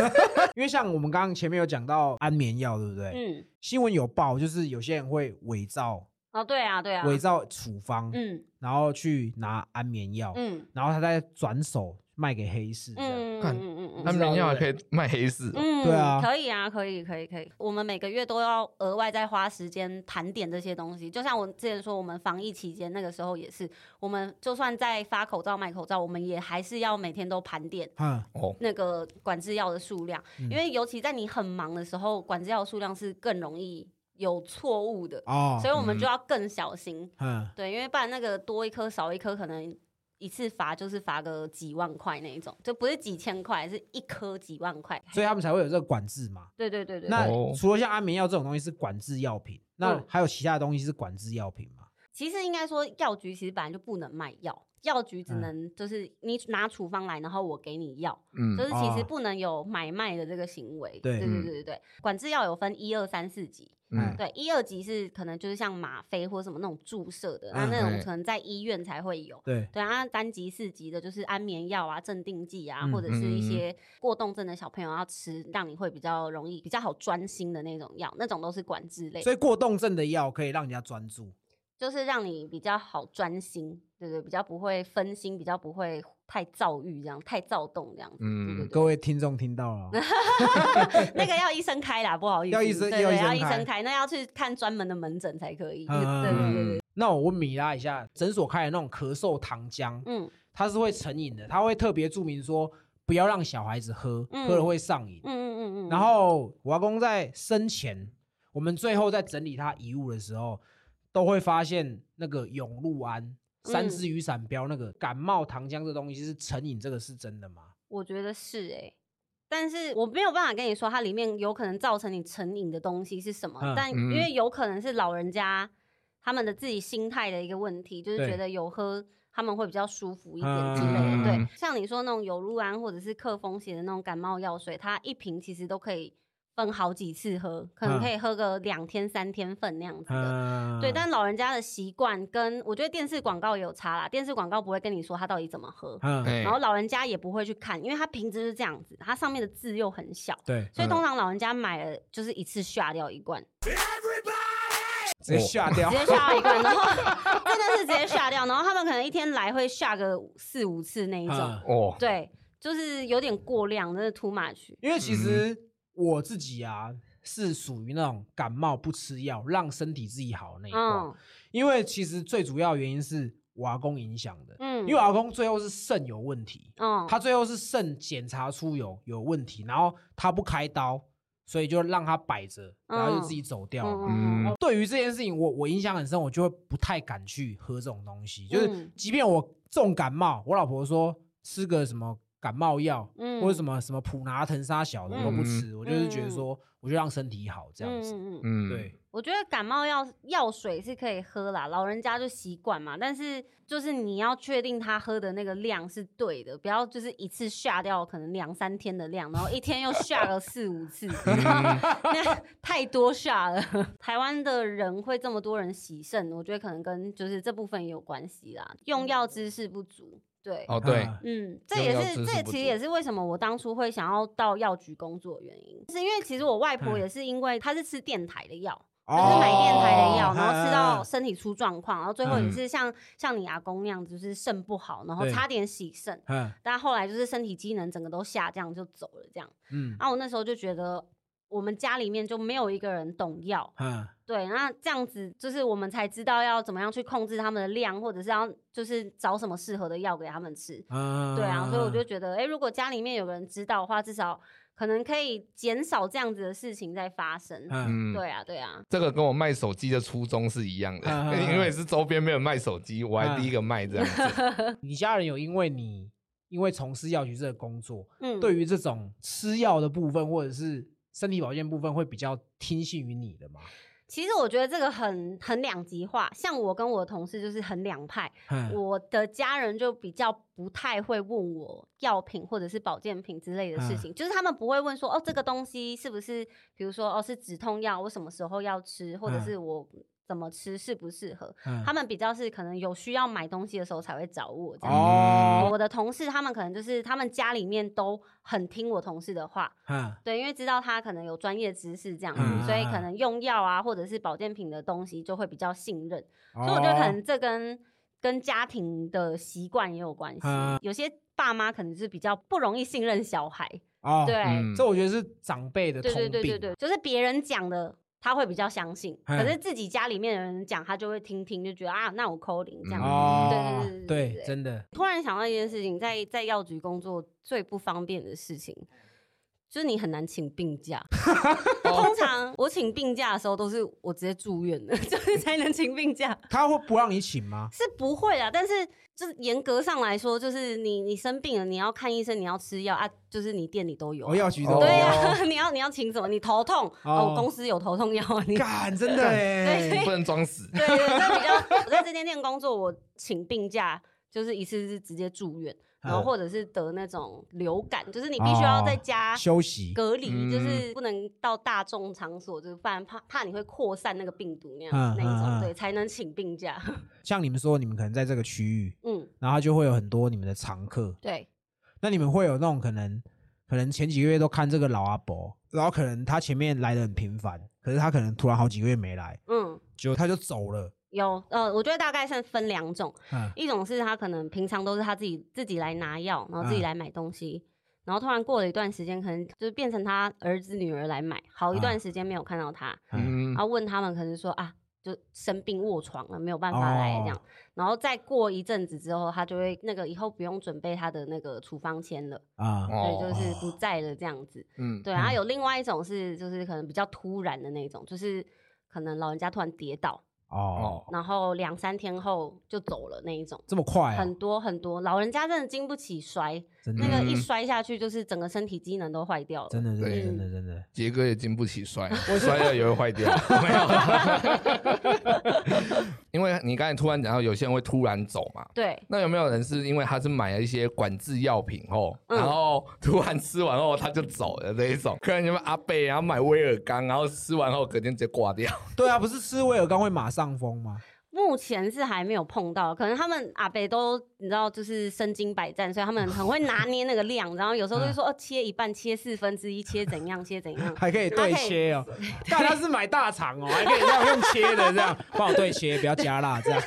因为像我们刚刚前面有讲到安眠药，对不对？嗯，新闻有报，就是有些人会伪造哦，对啊，对啊，伪造处方，嗯然后去拿安眠药，嗯然后他再转手卖给黑市，这样。嗯干嗯嗯嗯他们药还可以卖黑市哦，嗯，对啊可以啊，可以，可以，可以。我们每个月都要额外再花时间盘点这些东西。就像我之前说，我们防疫期间那个时候也是，我们就算在发口罩、卖口罩，我们也还是要每天都盘点嗯，哦，那个管制药的数量，嗯因为尤其在你很忙的时候，管制药的数量是更容易有错误的，哦所，以我们嗯就要更小心。嗯，对，因为不然那个多一颗少一颗，可能一次罚就是罚个几万块那一种，就不是几千块，是一颗几万块。所以他们才会有这个管制嘛。对对对对，那哦除了像安眠药这种东西是管制药品，那嗯还有其他的东西是管制药品吗？其实应该说，药局其实本来就不能卖药，药局只嗯能就是你拿处方来，然后我给你药，嗯就是其实哦不能有买卖的这个行为。对对对嗯对对对，管制药有分一二三四级。嗯对，一二级是可能就是像吗啡或什么那种注射的，那、嗯那种哎可能在医院才会有。对，对啊，三级、四级的就是安眠药啊、镇定剂啊，嗯或者是一嗯些过动症的小朋友要吃，让你会比较容易、比较好专心的那种药，那种都是管制类。所以过动症的药可以让人家专注。就是让你比较好专心，对对，比较不会分心，比较不会太躁郁，这样太躁动这样子。嗯对对各位听众听到了 那个 要医生开啦，不好意思，要医生对对要医生开，那要去看专门的门诊才可以。对嗯对对对对，那我问米拉一下，诊所开的那种咳嗽糖浆，嗯，它是会成瘾的，它会特别注明说不要让小孩子喝，嗯喝了会上瘾。嗯嗯嗯嗯，然后我阿公在生前，我们最后在整理他遗物的时候，都会发现那个永禄安、三嗯支雨伞标那个感冒糖浆这东西是成瘾，这个是真的吗？我觉得是哎、但是我没有办法跟你说它里面有可能造成你成瘾的东西是什么，嗯但嗯因为有可能是老人家他们的自己心态的一个问题，就是对觉得有喝他们会比较舒服一点嗯之类的。嗯对，像你说那种有氯胺或者是克风邪的那种感冒药水，它一瓶其实都可以分好几次喝，可能嗯。可以喝个两天三天份那样子的。嗯，对，但老人家的习惯跟我觉得电视广告也有差啦，电视广告不会跟你说他到底怎么喝，然后老人家也不会去看，因为它瓶子是这样子，它上面的字又很小，对，所以嗯。通常老人家买了就是一次下掉一罐，直接下掉直，接下掉一罐，然后 真的是直接下掉，然后他们可能一天来会下个四五次那一种，嗯。哦，对，就是有点过量，真的 too much。因为其实我自己啊是属于那种感冒不吃药，让身体自己好的那一挂。嗯因为其实最主要原因是我阿公影响的，嗯，因为我阿公最后是肾有问题，嗯他最后是肾检查出有有问题，然后他不开刀，所以就让他摆着，然后就自己走掉了。嗯嗯对于这件事情，我我印象很深，我就会不太敢去喝这种东西。就是嗯即便我重感冒，我老婆说吃个什么感冒药，嗯或者什么什么普拿疼沙小的我都不吃，我就是觉得说，我就让身体好这样子。嗯对，我觉得感冒药药水是可以喝啦，老人家就习惯嘛。但是就是你要确定他喝的那个量是对的，不要就是一次下掉可能两三天的量，然后一天又下了四五次，那太多下了。台湾的人会这么多人洗肾，我觉得可能跟就是这部分也有关系啦，用药知识不足。对，哦对，啊嗯，这也是这其实也是为什么我当初会想要到药局工作的原因，是因为其实我外婆嗯也是因为她是吃电台的药，哦就是买电台的药，然后吃到嗯身体出状况，然后最后也嗯是像像你阿公那样子，就是肾不好，然后差点洗肾，嗯但后来就是身体机能整个都下降就走了这样。嗯然后，我那时候就觉得我们家里面就没有一个人懂药，嗯对，那这样子就是我们才知道要怎么样去控制他们的量，或者是要就是找什么适合的药给他们吃。嗯，对啊，所以我就觉得，哎、如果家里面有人知道的话，至少可能可以减少这样子的事情在发生。嗯嗯，对啊，对啊，这个跟我卖手机的初衷是一样的嗯 嗯，嗯因为是周边没有卖手机，我还第一个卖这样子。你家人有因为你因为从事药局这个工作，嗯，对于这种吃药的部分或者是身体保健部分会比较听信于你的吗？其实我觉得这个很很两极化，像我跟我的同事就是很两派，嗯我的家人就比较不太会问我药品或者是保健品之类的事嗯。情，就是他们不会问说哦这个东西是不是，比如说哦是止痛药，我什么时候要吃，或者嗯。是我怎么吃适不适合，嗯他们比较是可能有需要买东西的时候才会找我这样。哦，我的同事他们可能就是他们家里面都很听我同事的话，嗯对，因为知道他可能有专业知识这样子，嗯所以可能用药啊或者是保健品的东西就会比较信任。所所以我觉得可能这跟跟家庭的习惯也有关系。嗯有些爸妈可能是比较不容易信任小孩，哦，对、嗯这我觉得是长辈的对通病。对对对对，就是别人讲的。他会比较相信，嗯可是自己家里面的人讲，他就会听听，就觉得啊，那我扣零这样。哦，对对对对对真的，突然想到一件事情，在在药局工作最不方便的事情，就是你很难请病假。通常我请病假的时候，都是我直接住院的，就是才能请病假。他会不让你请吗？是不会啦，但是就是严格上来说，就是你你生病了，你要看医生，你要吃药啊，就是你店里都有啊、我药局都哦对有呀、你要你要请什么？你头痛哦哦公司有头痛药啊，你干真的哎，不能装死。对对，这比较我在这间店工作，我请病假就是一次是直接住院，然后嗯或者是得那种流感，就是你必须要在家休息。隔离，就嗯是不能到大众场所，就是不然怕怕你会扩散那个病毒那样、嗯那一种，对，才能请病假。像你们说，你们可能在这个区域，嗯，然后就会有很多你们的常客。对，那你们会有那种可能，可能前几个月都看这个老阿伯，然后可能他前面来的很频繁，可是他可能突然好几个月没来，嗯。结果他就走了。有，呃，我觉得大概算分两种，嗯。一种是他可能平常都是他自己自己来拿药，然后自己嗯。来买东西，然后突然过了一段时间，可能就是变成他儿子女儿来买，好一段时间没有看到他，然后问他们可能说啊，就生病卧床了，没有办法来这样。哦。然后再过一阵子之后，他就会那个以后不用准备他的那个处方签了，啊，哦对，就是不。在了这样子。嗯，对，然后有另外一种是就是可能比较突然的那种，就是可能老人家突然跌倒，哦，然后两三天后就走了那一种。这么快啊很，多很多老人家真的经不起摔，真的那个一嗯摔下去就是整个身体机能都坏掉了。真的真的对真的真的，杰哥也经不起摔，我摔了也会坏掉。没有，因为你刚才突然讲到有些人会突然走嘛，对，那有没有人是因为他是买了一些管制药品后，嗯然后突然吃完后他就走了这一种？可能你们阿贝然后买威尔刚，然后吃完后隔天直接挂掉。对啊，不是吃威尔刚会马上疯吗？目前是还没有碰到，可能他们阿北都你知道，就是身经百战，所以他们很会 拿捏那个量，然后有时候就会说，哦，切一半，切四分之一，切怎样，切怎样。还可以对切哦，但他是买大肠哦，还可以这样用切的这样，帮我对切，不要加辣这样。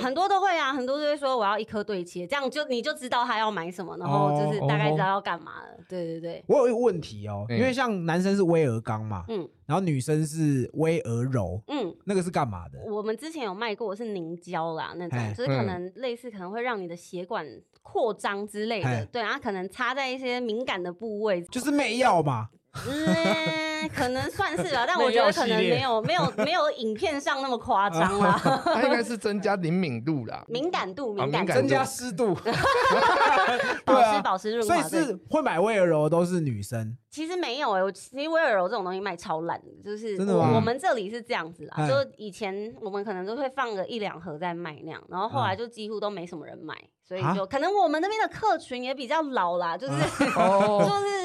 很多都会啊，很多都会说我要一颗对切，这样就你就知道他要买什么，然后就是大概知道要干嘛了。对对对，我有一个问题哦，嗯因为像男生是威尔刚嘛，嗯然后女生是威尔柔，嗯。那个是干嘛的？我们之前有卖过是凝胶啦，那种嘿就是可嗯能类似可能会让你的血管扩张之类的，对，然后可能插在一些敏感的部位，就是媚药嘛。嗯，可能算是吧，但我觉得可能没有没有没有影片上那么夸张 啦。它应该是增加灵敏度啦。敏感度，啊敏感增加湿度，保 湿对啊。保湿润滑。所以是会买威尔柔的都是女生。其实没有哎、我其实威尔柔这种东西卖超烂的，就是我我们这里是这样子啦，哎就以前我们可能都会放个一两盒在卖那样，然后后来嗯。就几乎都没什么人买，所以啊就可能我们那边的客群也比较老啦，就是、哦，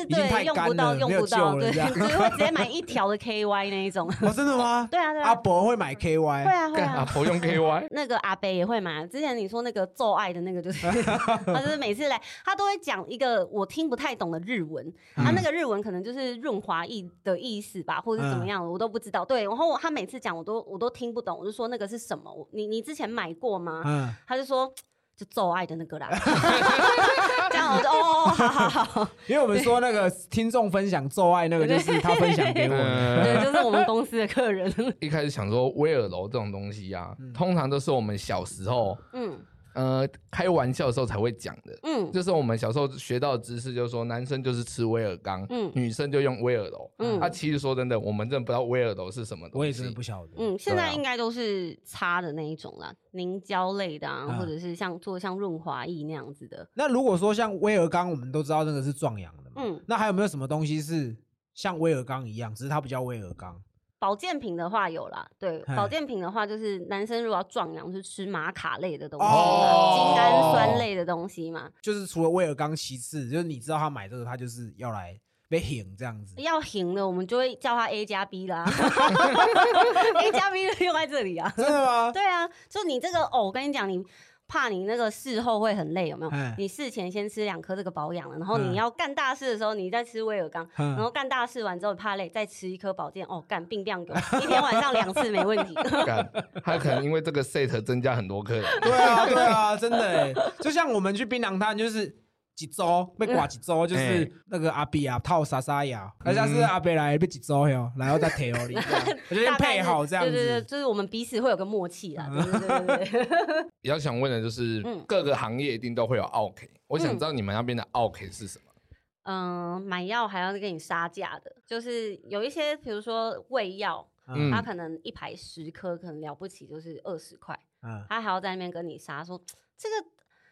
就是对用不到用不到，对，了这样 就会直接买一条的 KY 那一种。哦，真的吗？对啊对阿啊，伯会买 KY，会啊会啊阿啊。婆用 KY，那个阿伯也会买，之前你说那个做爱的那个，就是他就是每次来，他都会讲一个我听不太懂的日文，他、那个日文可能就是润滑液的意思吧，或者是怎么样的，我都不知道。对，然后他每次讲我都我都听不懂，我就说那个是什么？我你你之前买过吗？嗯，他就说就做爱的那个啦，这样我就哦哦哦好好好，因为我们说那个听众分享做爱那个，就是他分享给我们。对，嗯，就是我们公司的客人，一开始想说威尔楼这种东西啊，通常都是我们小时候嗯呃开玩笑的时候才会讲的。嗯就是我们小时候学到的知识，就是说男生就是吃威尔刚，嗯女生就用威尔柔。嗯啊，其实说真的，我们真的不知道威尔柔是什么东西。我也真的不晓得。嗯，现在应该都是擦的那一种啦，凝胶类的啊，嗯或者是像做像润滑液那样子的。那如果说像威尔刚，我们都知道那个是壮阳的嘛，嗯，那还有没有什么东西是像威尔刚一样，只是它不叫威尔刚？保健品的话有啦，对，保健品的话就是男生如果要壮阳，就是吃玛卡类的东西精氨酸类的东西嘛。就是除了威尔刚，其次就是你知道他买这个，他就是要来被行这样子。要行的，我们就会叫他 A 加 B 啦，A 加 B 用在这里啊。真的吗？对啊，就你这个哦，我跟你讲，你怕你那个事后会很累，有没有？哎？你事前先吃两颗这个保养了，然后嗯你要干大事的时候，你再吃威尔刚，嗯然后干大事完之后怕累，再吃一颗保健，哦，干病病狗，一 天晚上两次没问题。干，他可能因为这个 set 增加很多客人。对啊，对啊，真的哎，就像我们去槟榔摊，就是几周被刮几周，就是哎那个阿比啊套沙沙牙，而且是阿伯来被几周哟，然后再贴哦，你这样我就先配好这样对对对，子。就是我们彼此会有个默契啦。对对对对对。比较想问的就是嗯，各个行业一定都会有 OK，我想知道你们那边的 OK 是什么？嗯，买药还要跟你杀价的，就是有一些，比如说胃药，嗯它可能一排十颗，可能了不起就是二十块，嗯，他还要在那边跟你杀，说这个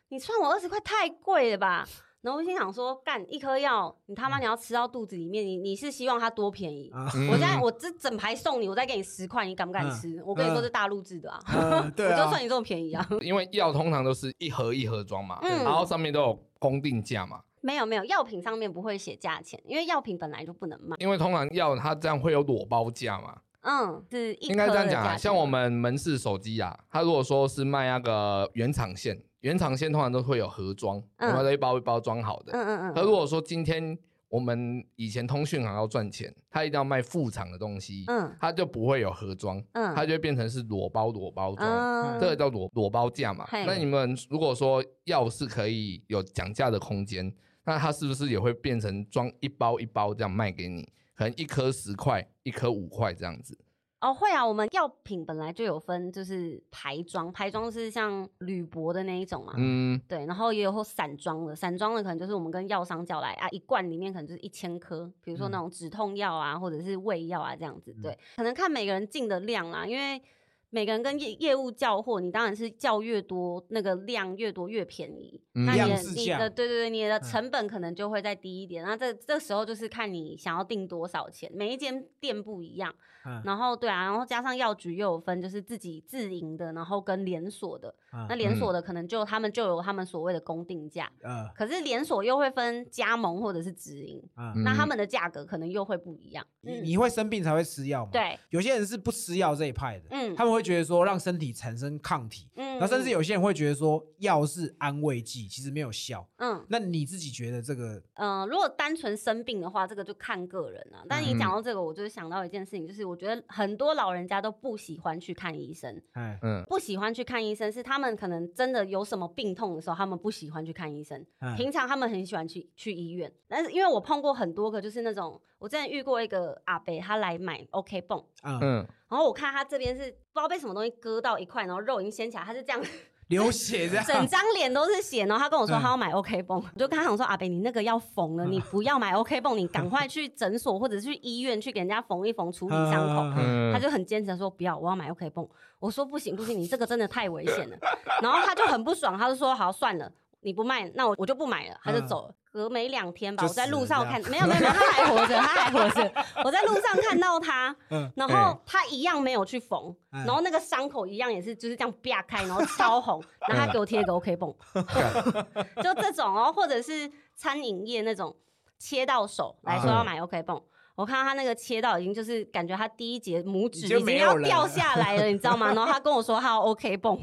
你算我二十块太贵了吧？然后我心想说，干一颗药，你他妈你要吃到肚子里面，你你是希望它多便宜？我现在我这整排送你，我再给你十块，你敢不敢嗯吃？我跟你说嗯是大陆制的啊，嗯对啊我就算，你这么便宜啊。因为药通常都是一盒一盒装嘛，嗯然后上面都有公定价嘛。没有没有，药品上面不会写价钱，因为药品本来就不能卖。因为通常药它这样会有裸包价嘛，嗯，是一应该颗这样讲啊。钱像我们门市手机啊，它如果说是卖那个原厂线，原厂线通常都会有盒装，嗯然后一包一包装好的。嗯嗯嗯可如果说今天我们以前通讯行要赚钱，他一定要卖副厂的东西，嗯他就不会有盒装，嗯它就会变成是裸包裸包装。嗯，这个叫裸裸包价嘛？那你们如果说要是可以有讲价的空间，那它是不是也会变成装一包一包这样卖给你？可能一颗十块，一颗五块这样子。哦，会啊，我们药品本来就有分，就是排装，排装是像铝箔的那一种嘛，嗯，对，然后也有散装的，散装的可能就是我们跟药商叫来啊，一罐里面可能就是一千颗，比如说那种止痛药啊，或者是胃药啊这样子，对，可能看每个人进的量啦，因为每个人跟业业务叫货，你当然是叫越多，那个量越多越便宜，嗯那你你的对对对，你的嗯成本可能就会再低一点，那这这时候就是看你想要定多少钱，每一间店不一样。嗯然后对啊，然后加上药局又有分，就是自己自营的，然后跟连锁的。那嗯连锁的可能就他们就有他们所谓的公定价，嗯可是连锁又会分加盟或者是直营，嗯，那他们的价格可能又会不一样。嗯，你你会生病才会吃药吗？，对，有些人是不吃药这一派的，嗯他们会觉得说让身体产生抗体，嗯然后甚至有些人会觉得说药是安慰剂，其实没有效。嗯那你自己觉得这个嗯、呃如果单纯生病的话，这个就看个人了、但你嗯讲到这个，我就是想到一件事情，就是我觉得很多老人家都不喜欢去看医生，哎嗯，不喜欢去看医生是他们可能真的有什么病痛的时候，他们不喜欢去看医生。哎平常他们很喜欢去去医院，但是因为我碰过很多个，就是那种我之前遇过一个阿伯，他来买 OK 泵，嗯。嗯，然后我看他这边是不知道被什么东西割到一块，然后肉已经掀起来，他是这样，流血这样，整张脸都是血。然后他跟我说嗯他要买 OK 绷，我就跟他讲说阿北，你那个要缝了，你不要买 OK 绷，你赶快去诊所或者去医院去给人家缝一缝，处理伤口。嗯他就很坚持地说不要，我要买 OK 绷。我说不行不行，你这个真的太危险了。然后他就很不爽，他就说好算了，你不卖，那我我就不买了，他就走了。隔没两天吧，我在路上看样，没有没有没有，他还活着，他还活着。我在路上看到他，嗯然后他一样没有去缝，嗯然后那个伤口一样也是就是这样啪开，然后 超红，然后他给我贴一个 OK 绷，就这种哦，或者是餐饮业那种切到手来说要买 OK 绷。我看到他那个切到已经就是感觉他第一节拇指已经要掉下来了，你知道吗？然后他跟我说他要 OK 泵，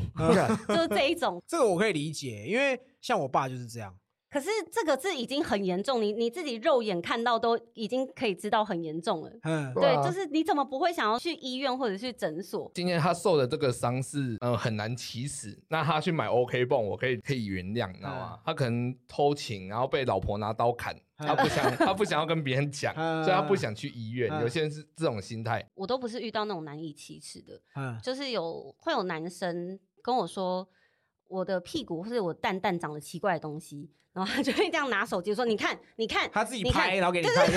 就是这一种。这个我可以理解，因为像我爸就是这样。可是这个是已经很严重，你你自己肉眼看到都已经可以知道很严重了。嗯，对，就是你怎么不会想要去医院或者去诊所？今天他受的这个伤是呃很难起死，那他去买 OK 泵，我可以可以原谅，你知道吗？他可能偷情，然后被老婆拿刀砍，嗯他不想他不想要跟别人讲，嗯所以他不想去医院。嗯有些人是这种心态，我都不是遇到那种难以启齿的，嗯就是有会有男生跟我说我的屁股或者我蛋蛋长了奇怪的东西，然后他就会这样拿手机说：“你看，你看。”他自己拍，然后给你看。他说：“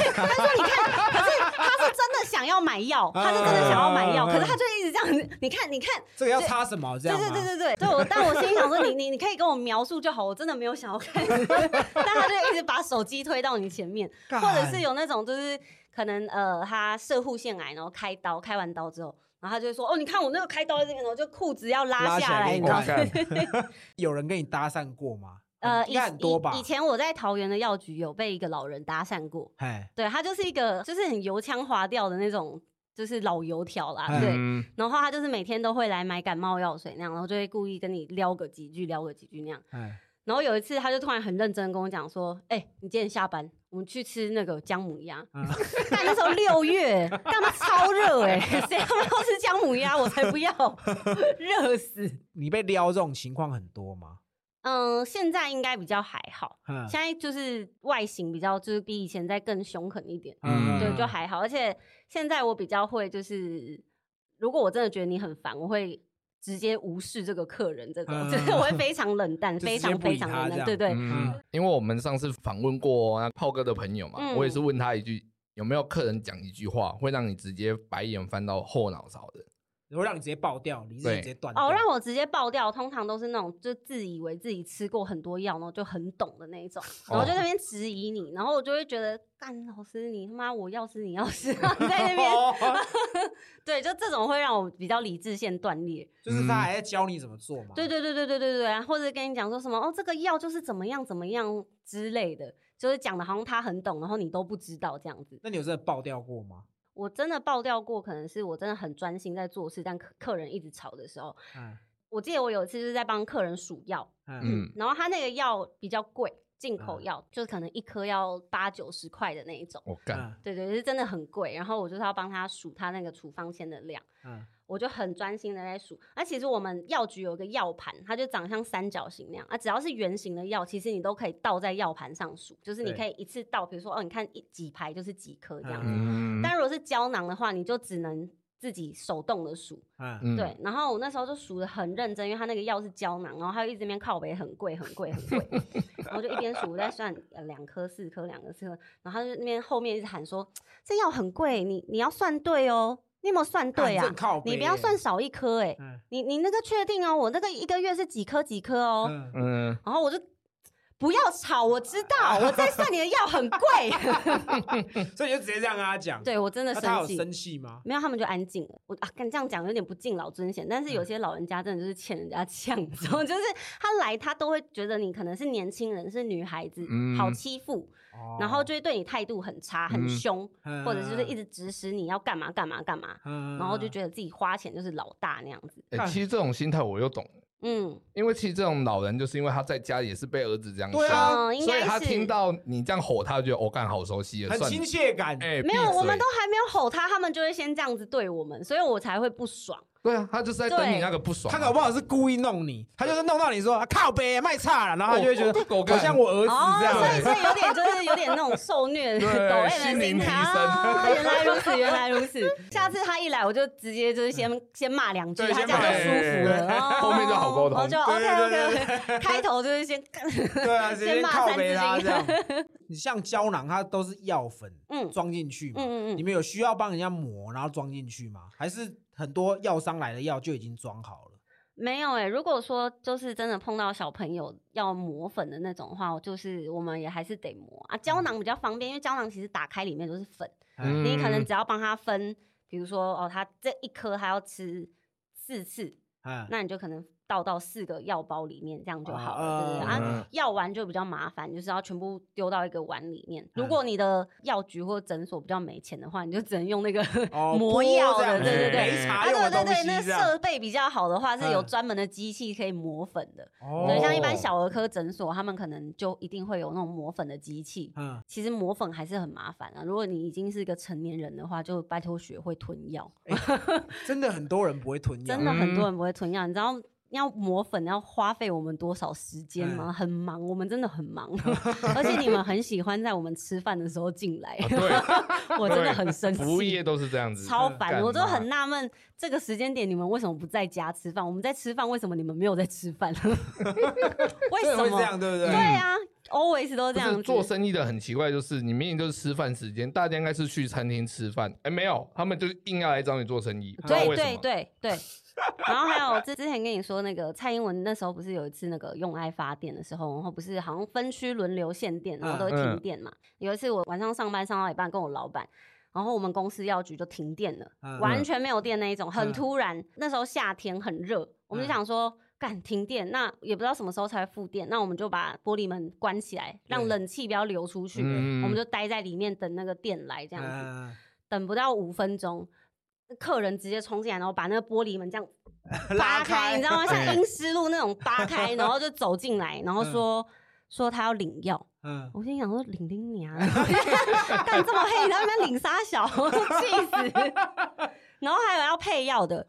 你看，可是他是真的想要买药，他是真的想要买药，可是他就一直这样子。你看，你看，这个要擦什么？这样对？对对对对，对我，但我心里想说，你你你可以跟我描述就好，我真的没有想要看，但他就一直把手机推到你前面，或者是有那种就是可能呃他射护腺癌，然后开刀，开完刀之后，然后他就会说，哦，你看我那个开刀在这边，然后就裤子要拉下来，来给你你知道吗？有人跟你搭讪过吗？呃，应该很多吧以以？前我在桃园的药局有被一个老人搭讪过，哎，对他就是一个就是很油腔滑调的那种，就是老油条啦，嗯对。嗯，然后他就是每天都会来买感冒药水那样，然后就会故意跟你撩个几句，撩个几句那样。哎，然后有一次，他就突然很认真地跟我讲说：“哎、你今天下班，我们去吃那个姜母鸭。嗯但那时候六月，干嘛超热哎、谁他妈要吃姜母鸭？我才不要，热死。你被撩这种情况很多吗？嗯，现在应该比较还好，嗯现在就是外形比较就是比以前再更凶狠一点，嗯对，就还好。而且现在我比较会就是，如果我真的觉得你很烦，我会。直接无视这个客人，这种、嗯就是我会非常冷淡，非常非常冷淡，对对，嗯，因为我们上次访问过那炮哥的朋友嘛，嗯我也是问他一句，有没有客人讲一句话会让你直接白眼翻到后脑勺的？我让你直接爆掉，理智对直接断掉。哦，让我直接爆掉，通常都是那种就自以为自己吃过很多药，然后就很懂的那一种，然后就在那边质疑你，然后我就会觉得，干老师你他妈我要是你要是在那边，对，就这种会让我比较理智线断裂。就是他还在教你怎么做嘛。对对对对对对对，或者跟你讲说什么哦，这个药就是怎么样怎么样之类的，就是讲的好像他很懂，然后你都不知道这样子。那你有真的爆掉过吗？我真的爆掉过，可能是我真的很专心在做事，但客客人一直吵的时候，嗯。我记得我有一次就是在帮客人数药，嗯。嗯。然后他那个药比较贵，进口。嗯药、就是可能一颗要八九十块的那一种，我干，嗯。对对，是真的很贵。然后我就是要帮他数他那个处方签的量，嗯我就很专心的在数。那其实我们药局有一个药盘，它就长像三角形那样啊，只要是圆形的药，其实你都可以倒在药盘上数，就是你可以一次倒，比如说哦，你看一几排就是几颗这样子。嗯，但如果是胶囊的话，你就只能自己手动的数，嗯嗯，对，然后我那时候就数的很认真，因为他那个药是胶囊，然后他又一直边靠北很贵很贵很贵，然后就一边数我在算呃两颗四颗两颗四颗，然后他就那边后面一直喊说这药很贵，你你要算对哦，你有没有算对啊？你不要算少一颗哎、嗯。你你那个确定哦，我那个一个月是几颗几颗哦，嗯。嗯，然后我就不要吵，我知道 我在算你的药很贵，所以你就直接这样跟他讲。对我真的那他有生气。生气吗？没有，他们就安静了。我啊，干这样讲有点不敬老尊贤，但是有些老人家真的就是欠人家呛，你知道吗就是他来他都会觉得你可能是年轻人，是女孩子，嗯好欺负，然后就会对你态度很差、很嗯凶，哦或者就是一直指使你要干嘛干嘛干嘛，嗯，然后就觉得自己花钱就是老大那样子。哎，其实这种心态我又懂，嗯，因为其实这种老人就是因为他在家也是被儿子这样对啊嗯，应所以他听到你这样吼，他就觉得我干好熟悉了，算很亲切感。哎，没有，闭嘴我们都还没有吼他，他们就会先这样子对我们，所以我才会不爽。对啊，他就是在等你那个不爽啊。他搞不好是故意弄你，他就是弄到你说啊靠背卖差了，然后他就会觉得好像我儿子哦，这样。所以所以有点就是有点那种受虐抖 M 的心灵心态提升啊，原来如此，原来如此。下次他一来，我就直接就是先 先骂两句，对他这样就舒服了，后面就好沟通我就 OK OK 开头就是先 对啊，先骂靠三字经背他这样。你像胶囊，它都是药粉嗯装进去嘛，嗯嗯嗯你们有需要帮人家磨然后装进去吗？还是很多药商来的药就已经装好了？没有哎、如果说就是真的碰到小朋友要磨粉的那种的话，就是我们也还是得磨啊。胶囊比较方便，因为胶囊其实打开里面都是粉，嗯你可能只要帮他分，比如说哦，他这一颗他要吃四次，嗯，那你就可能倒到四个药包里面，这样就好啊了，对不对？嗯啊，药丸就比较麻烦，就是要全部丢到一个碗里面。如嗯果你的药局或诊所比较没钱的话，你就只能用那个哦 磨药的，对对对。啊，对对对，那设备比较好的话，是有嗯专门的机器可以磨粉的。哦对，像一般小儿科诊所，他们可能就一定会有那种磨粉的机器。嗯，其实磨粉还是很麻烦啊。如果你已经是一个成年人的话，就拜托学会吞药。真的很多人不会吞药，真的很嗯多人不会吞药，你知道要磨粉要花费我们多少时间吗？嗯很忙，我们真的很忙，而且你们很喜欢在我们吃饭的时候进来，啊 对，我真的很生服务业气。都是这样子，超烦，我都很纳闷，这个时间点你们为什么不在家吃饭？我们在吃饭，为什么你们没有在吃饭？为什么这？样，对不对？对啊，always 都这样子。做生意的很奇怪，就是你明明就是吃饭时间，大家应该是去餐厅吃饭，哎，没有，他们就是硬要来找你做生意，对对。对对。然后还有之之前跟你说那个蔡英文那时候不是有一次那个用爱发电的时候，然后不是好像分区轮流限电，然后都会停嗯电嘛。有一次我晚上上班上到一半，跟我老板，然后我们公司药局就停电了，嗯完全没有电那一种，很嗯突然。那时候夏天很热，我们就嗯想说。干停电，那也不知道什么时候才会复电，那我们就把玻璃门关起来，让冷气不要流出去，嗯我们就待在里面等那个电来，这样子。嗯等不到五分钟，客人直接冲进来，然后把那个玻璃门这样 扒开，你知道吗？像对阴湿路那种扒开，然后就走进来，然后说、说他要领药。嗯，我心想说领领你啊，干这么黑，你在那边领啥小，气死！然后还有要配药的，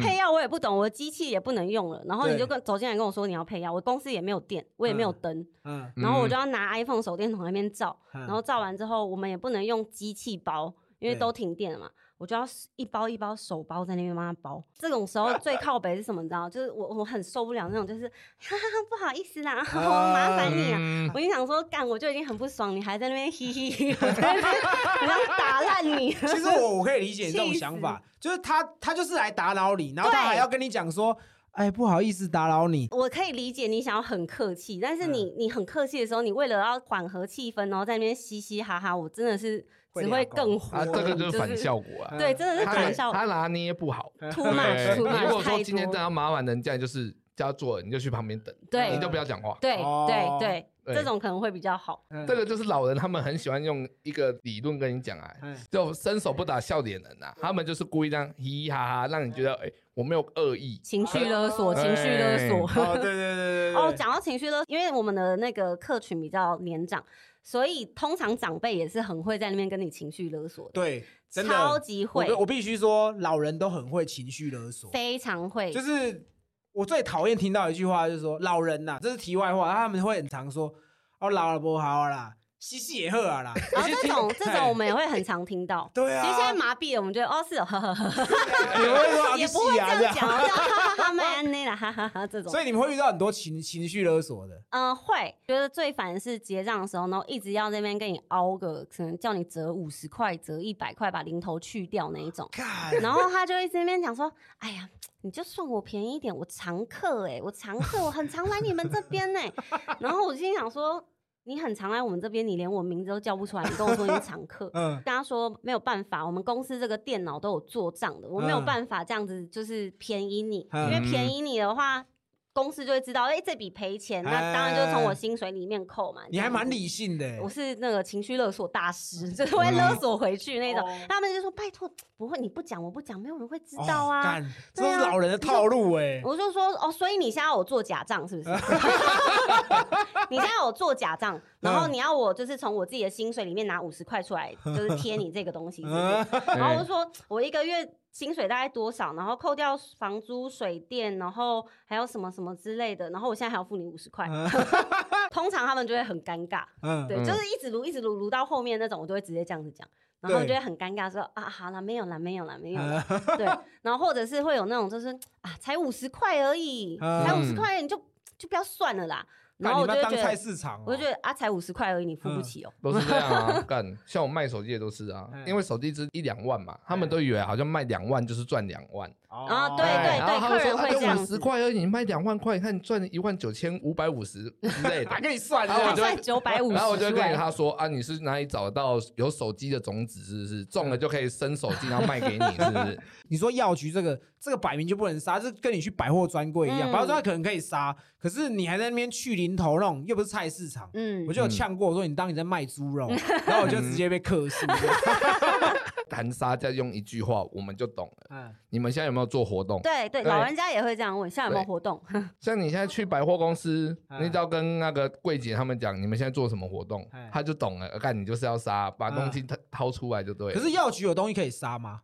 配药我也不懂，我的机器也不能用了。然后你就跟走进来跟我说你要配药，我公司也没有电，我也没有嗯灯，嗯，然后我就要拿 iPhone 手电筒那边照，嗯。然后照完之后，我们也不能用机器包，因为都停电了嘛。我就要一包一包手包在那边帮他包。这种时候 最靠北是什么？你知道？就是我我很受不了那种，就是哈哈哈不好意思啦，我麻烦你啊。嗯我就想说，干我就已经很不爽，你还在那边嘻嘻 我要打烂你。其实我我可以理解你这种想法，就是他他就是来打扰你，然后他还要跟你讲说，哎，不好意思打扰你，我可以理解你想要很客气，但是你、你很客气的时候，你为了要缓和气氛，然后在那边嘻嘻哈哈，我真的是只会更火。啊，这个就是反效果啊。对，真的是反效果他拿捏不好。too 对 much too 你如果说今天多这样麻烦人家就是叫他做，你就去旁边等，对你就不要讲话。对哦对对，对这种可能会比较好。嗯这个就是老人他们很喜欢用一个理论跟你讲啊，嗯就伸手不打笑脸人呐，他们就是故意这样嘻嘻哈哈，让你觉得哎、我没有恶意。情绪勒索，哎情绪勒索。哦，对对对对对，哦，讲到情绪勒，因为我们的那个客群比较年长，所以通常长辈也是很会在那边跟你情绪勒索的，对，真的超级会我，我必须说，老人都很会情绪勒索，非常会，就是我最讨厌听到一句话，就是说老人呐、这是题外话，他们会很常说，哦，老了不好啦，嘻嘻也喝啊啦。然后这种这种我们们也会很常听到。对啊，其实现在麻痹了，我们觉得哦是哦，呵呵呵，也不会这样讲，哈哈哈蛮安内啦，哈哈哈这种。所以你们会遇到很多情情绪勒索的。嗯，会觉得最烦的是结账的时候，然后一直要那边跟你凹个，可能叫你折五十块、折一百块，把零头去掉那一种。然后他就一直在那边讲说：“哎呀，你就算我便宜一点，我常客哎、我常客，我很常来你们这边呢、然后我心想说：“你很常来我们这边，你连我名字都叫不出来，你跟我说你是 常客。”嗯，跟他说没有办法，我们公司这个电脑都有做账的，我没有嗯办法这样子就是便宜你，嗯因为便宜你的话，公司就会知道，哎、这笔赔钱，那当然就是从我薪水里面扣嘛。你还蛮理性的欸。我是那个情绪勒索大师，就是会勒索回去那种。哦他们就说：“拜托，不会，你不讲，我不讲，没有人会知哦道啊。干这对啊是老人的套路哎。我就说：“哦，所以你现在要我做假账是不是？你现在要我做假账，然后嗯你要我就是从我自己的薪水里面拿五十块出来，就是贴你这个东西，是不是？嗯 然后我就说，我一个月薪水大概多少，然后扣掉房租、水电，然后还有什么什么之类的，然后我现在还要付你五十块。通常他们就会很尴尬，嗯，对，嗯就是一直撸一直撸撸到后面那种，我就会直接这样子讲。然后他们就对会很尴尬说啊，好了，没有了，没有了，没有嗯啦，对。然后或者是会有那种就是啊，才五十块而已，嗯才五十块，你就就不要算了啦。然干你们要当后我就觉得，菜市场哦，我就觉得啊，才五十块而已，你付不嗯起哦。都是这样啊，干，像我卖手机也都是啊嗯，因为手机只一两万嘛，他们都以为好像卖两万就是赚两万，啊对哎然后他们客人会这样子十块而已，你卖两万块，你看你赚一万九千五百五十之类的还，跟你算然后我就九百五十，然后我就跟他说啊，你是哪里找到有手机的种子，是不是中了就可以生手机，然后卖给你，是不是？你说药局这个这个摆明就不能杀，这跟你去百货专柜一样，嗯百货专柜可能可以杀，可是你还在那边去零头那种，又不是菜市场。嗯我就有呛过，我说你当你在卖猪肉，然后我就直接被克诉。这样谈杀价用一句话我们就懂了。嗯你们现在有没有做活动？对对，老人家也会这样问，现在有没有活动？像你现在去百货公司，嗯你只要跟那个柜姐他们讲你们现在做什么活动哎，他就懂了。干你就是要杀，把东西掏掏出来就对了。可是药局有东西可以杀吗？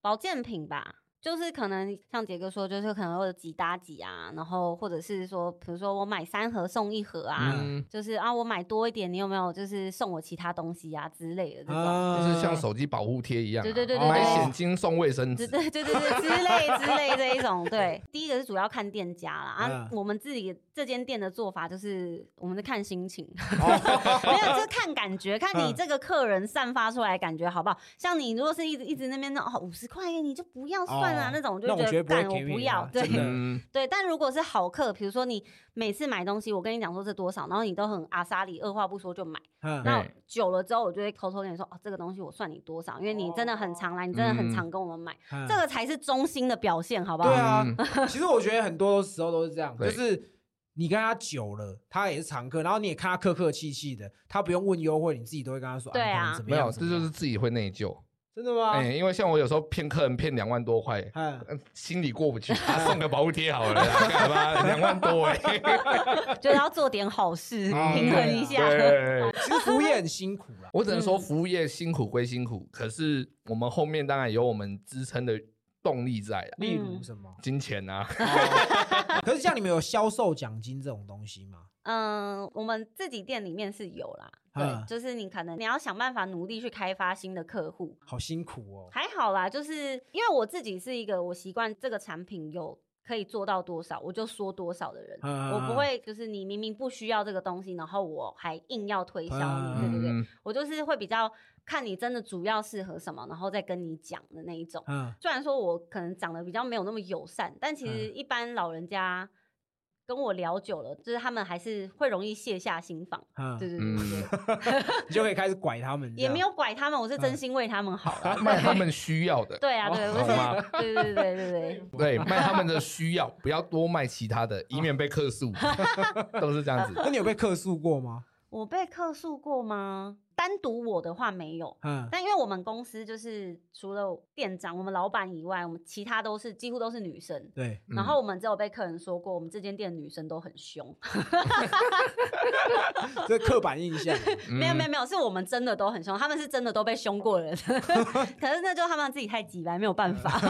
保健品吧，就是可能像杰哥说，就是可能会有几搭几啊，然后或者是说，比如说我买三盒送一盒啊，嗯，就是啊我买多一点，你有没有就是送我其他东西啊之类的这种。啊就是像手机保护贴一样啊，对对对对买对现金送卫生纸。对对对对对，之类之类这一种，对，第一个是主要看店家啦，啊，嗯我们自己这间店的做法就是我们是看心情，哦没有，就是看感觉，看你嗯这个客人散发出来感觉好不好。像你如果是一直一直那边那哦五十块你就不要算啊、哦那种，我就觉得绝对不会干我不要对 对。但如果是好客，比如说你每次买东西，我跟你讲说是多少，然后你都很阿莎里，二话不说就买，嗯那久了之后，我就会偷偷跟你说哦，这个东西我算你多少，因为你真的很常来，你真的很常跟我们买，嗯这个才是忠心的表现，好不好？对啊嗯，其实我觉得很多时候都是这样，就是你跟他久了，他也是常客，然后你也看他客客气气的，他不用问优惠，你自己都会跟他说，对啊没有，样？这就是自己会内疚。真的吗？哎，因为像我有时候骗客人骗两万多块，嗯，呃心里过不去，啊送个保护贴好了啦，干嘛 两万多哎？就是要做点好事，哦平衡一下。对，其实服务业很辛苦啦。我只能说嗯服务业辛苦归辛苦，可是我们后面当然有我们支撑的动力在啊，例如什么？金钱啊，哦可是像你们有销售奖金这种东西吗？嗯，我们自己店里面是有啦，嗯对，就是你可能你要想办法努力去开发新的客户，好辛苦哦。还好啦，就是因为我自己是一个我习惯这个产品有可以做到多少我就说多少的人，嗯我不会就是你明明不需要这个东西，然后我还硬要推销你，对不对，嗯，我就是会比较看你真的主要适合什么，然后再跟你讲的那一种。嗯，虽然说我可能长得比较没有那么友善，但其实嗯。一般老人家跟我聊久了，就是他们还是会容易卸下心防。嗯对对对对对，你就可以开始拐他们。也没有拐他们，我是真心为他们好啦。卖他们需要的，对啊，对，我懂吗是，对对对对对 对。对，卖他们的需要，不要多卖其他的，以免被客诉，都是这样子。那你有被客诉过吗？我被客诉过吗？单独我的话没有，嗯，但因为我们公司就是除了店长、我们老板以外，我们其他都是几乎都是女生。对，嗯然后我们只有被客人说过，我们这间店女生都很凶。这刻板印象。没有没有嗯没有，是我们真的都很凶，他们是真的都被凶过人。可是那就他们自己太急白，没有办法。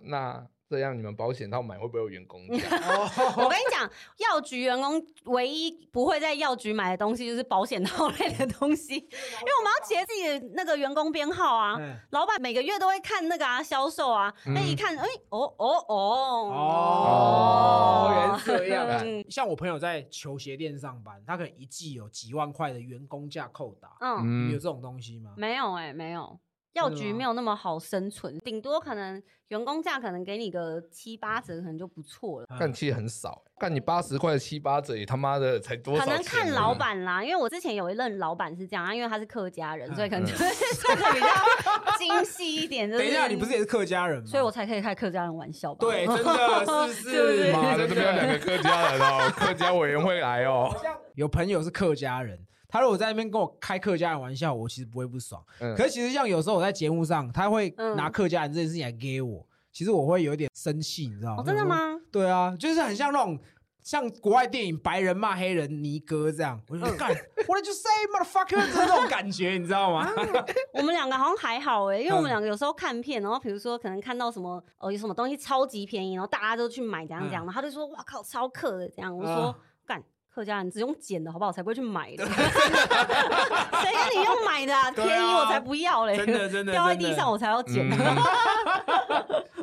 那这样你们保险套买会不会有员工价？我跟你讲，药局员工唯一不会在药局买的东西就是保险套类的东西，因为我们要写自己的那个员工编号啊。嗯老板每个月都会看那个啊销售啊，那、嗯一看，哎、哦哦哦哦原来是这样像我朋友在球鞋店上班，他可能一季有几万块的员工价扣打，嗯，有嗯这，种东西吗？没有哎、没有。药局没有那么好生存，顶多可能员工价可能给你个七八折，可能就不错了。但其实很少，干你八十块七八折，也他妈的才多少？可能看老。板啦，因为我之前有一任老板是这样，啊因为他是客家人，所以可能嗯就是算的比较精细一点。就是、等一下，你不是也是客家人吗？所以我才可以开客家人玩笑吧？对，真的 是不是的，这边有两个个客家人哦，客家委员会来哦。有朋友是客家人，他如果在那边跟我开客家人玩笑，我其实不会不爽。嗯可是其实像有时候我在节目上，他会嗯拿客家人这件事情来给我，其实我会有点生气，你知道吗？哦，真的？吗？对啊，就是很像那种。像国外电影白人骂黑人尼哥这样，我就说干，What did you say, motherfucker？就是那种感觉，你知道吗？我们两个好像还好哎，因为我嗯们两个有时候看片，然后比如说可能看到什么哦有什么东西超级便宜，然后大家都去买，怎样怎样，嗯然后他就说哇靠超客的这样，我就说。客家人只用捡的好不好？才不会去买的。谁跟你用买的啊？啊便宜我才不要嘞！真的 真的掉在地上我才要捡。嗯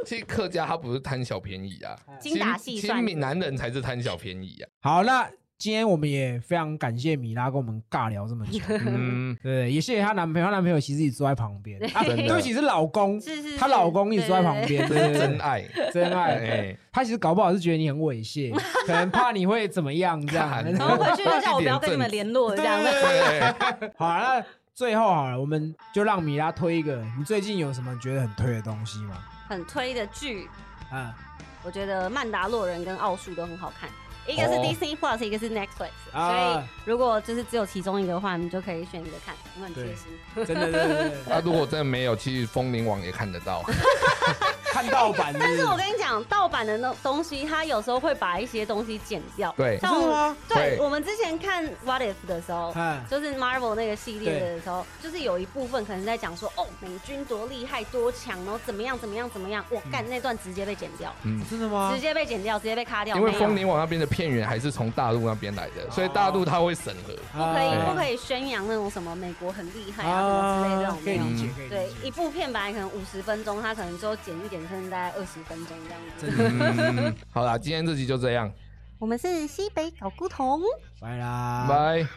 其实客家他不是贪小便宜啊，精打细其实算闽南人才是贪小便宜啊。好，那今天我们也非常感谢米拉跟我们尬聊这么久，嗯，对，也谢谢她男朋友，她男朋友其实一直坐在旁边，对不起是老公，是是是她老公一直坐在旁边，对对对真爱。真爱。哎，他其实搞不好是觉得你很猥亵，可能怕你会怎么样这样。看然后回去就叫我不要跟你们联络，这样子。对，好，那最后好了，我们就让米拉推一个，你最近有什么觉得很推的东西吗？很推的剧，啊，我觉得《曼达洛人》跟《奥数》都很好看。一个是哦。Disney Plus，一个是 Netflix，、啊。所以如果就是只有其中一个的话，你就可以选一个看，我很贴心。真的，对对对对，那如果真的没有，其实风铃网也看得到。看盗版是不是，但是我跟你讲，盗版的那东西，它有时候会把一些东西剪掉。对像我真的吗？对我们之前看 What If 的时候，嗯就是 Marvel 那个系列的时候，就是有一部分可能在讲说，哦，美军多厉害多强，然后怎么样怎么样怎么样，我干那段直接被剪掉，嗯，真的吗直？接被剪掉，直接被卡掉。因为风铃网那边的片源还是从大陆那边来的，所以大陆它会审核。不可以啊不可以宣扬那种什么美国很厉害啊什么之类这种没有。可以理解，嗯可以理对，一。部片本来可能五十分钟，它可能就剪一剪，剩大概二十分钟这样子。嗯，好啦，今天这集就这样，我们是西北搞古童，拜啦。拜。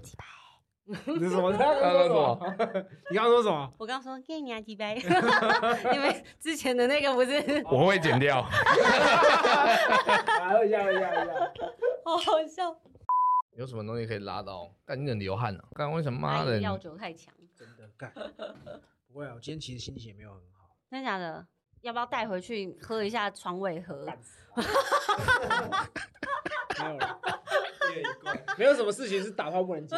你是什么？你刚刚刚说什么？你刚刚说什么？我刚刚说给你啊，几杯，因为之前的那个不是，我会剪掉。啊，喝一下，喝一下，喝一下。好好笑。有什么东西可以拉到？干你很流汗了啊！干为什么妈的你？阿姨药酒太强，真的干。不会啊，我今天其实心情也没有很好。真的假的？要不要带回去喝一下床尾和？干死 没有了，没有什么事情是打炮不能接。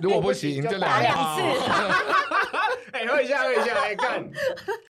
如果不行就打两两次。哎，喝一下，喝一下，来，干。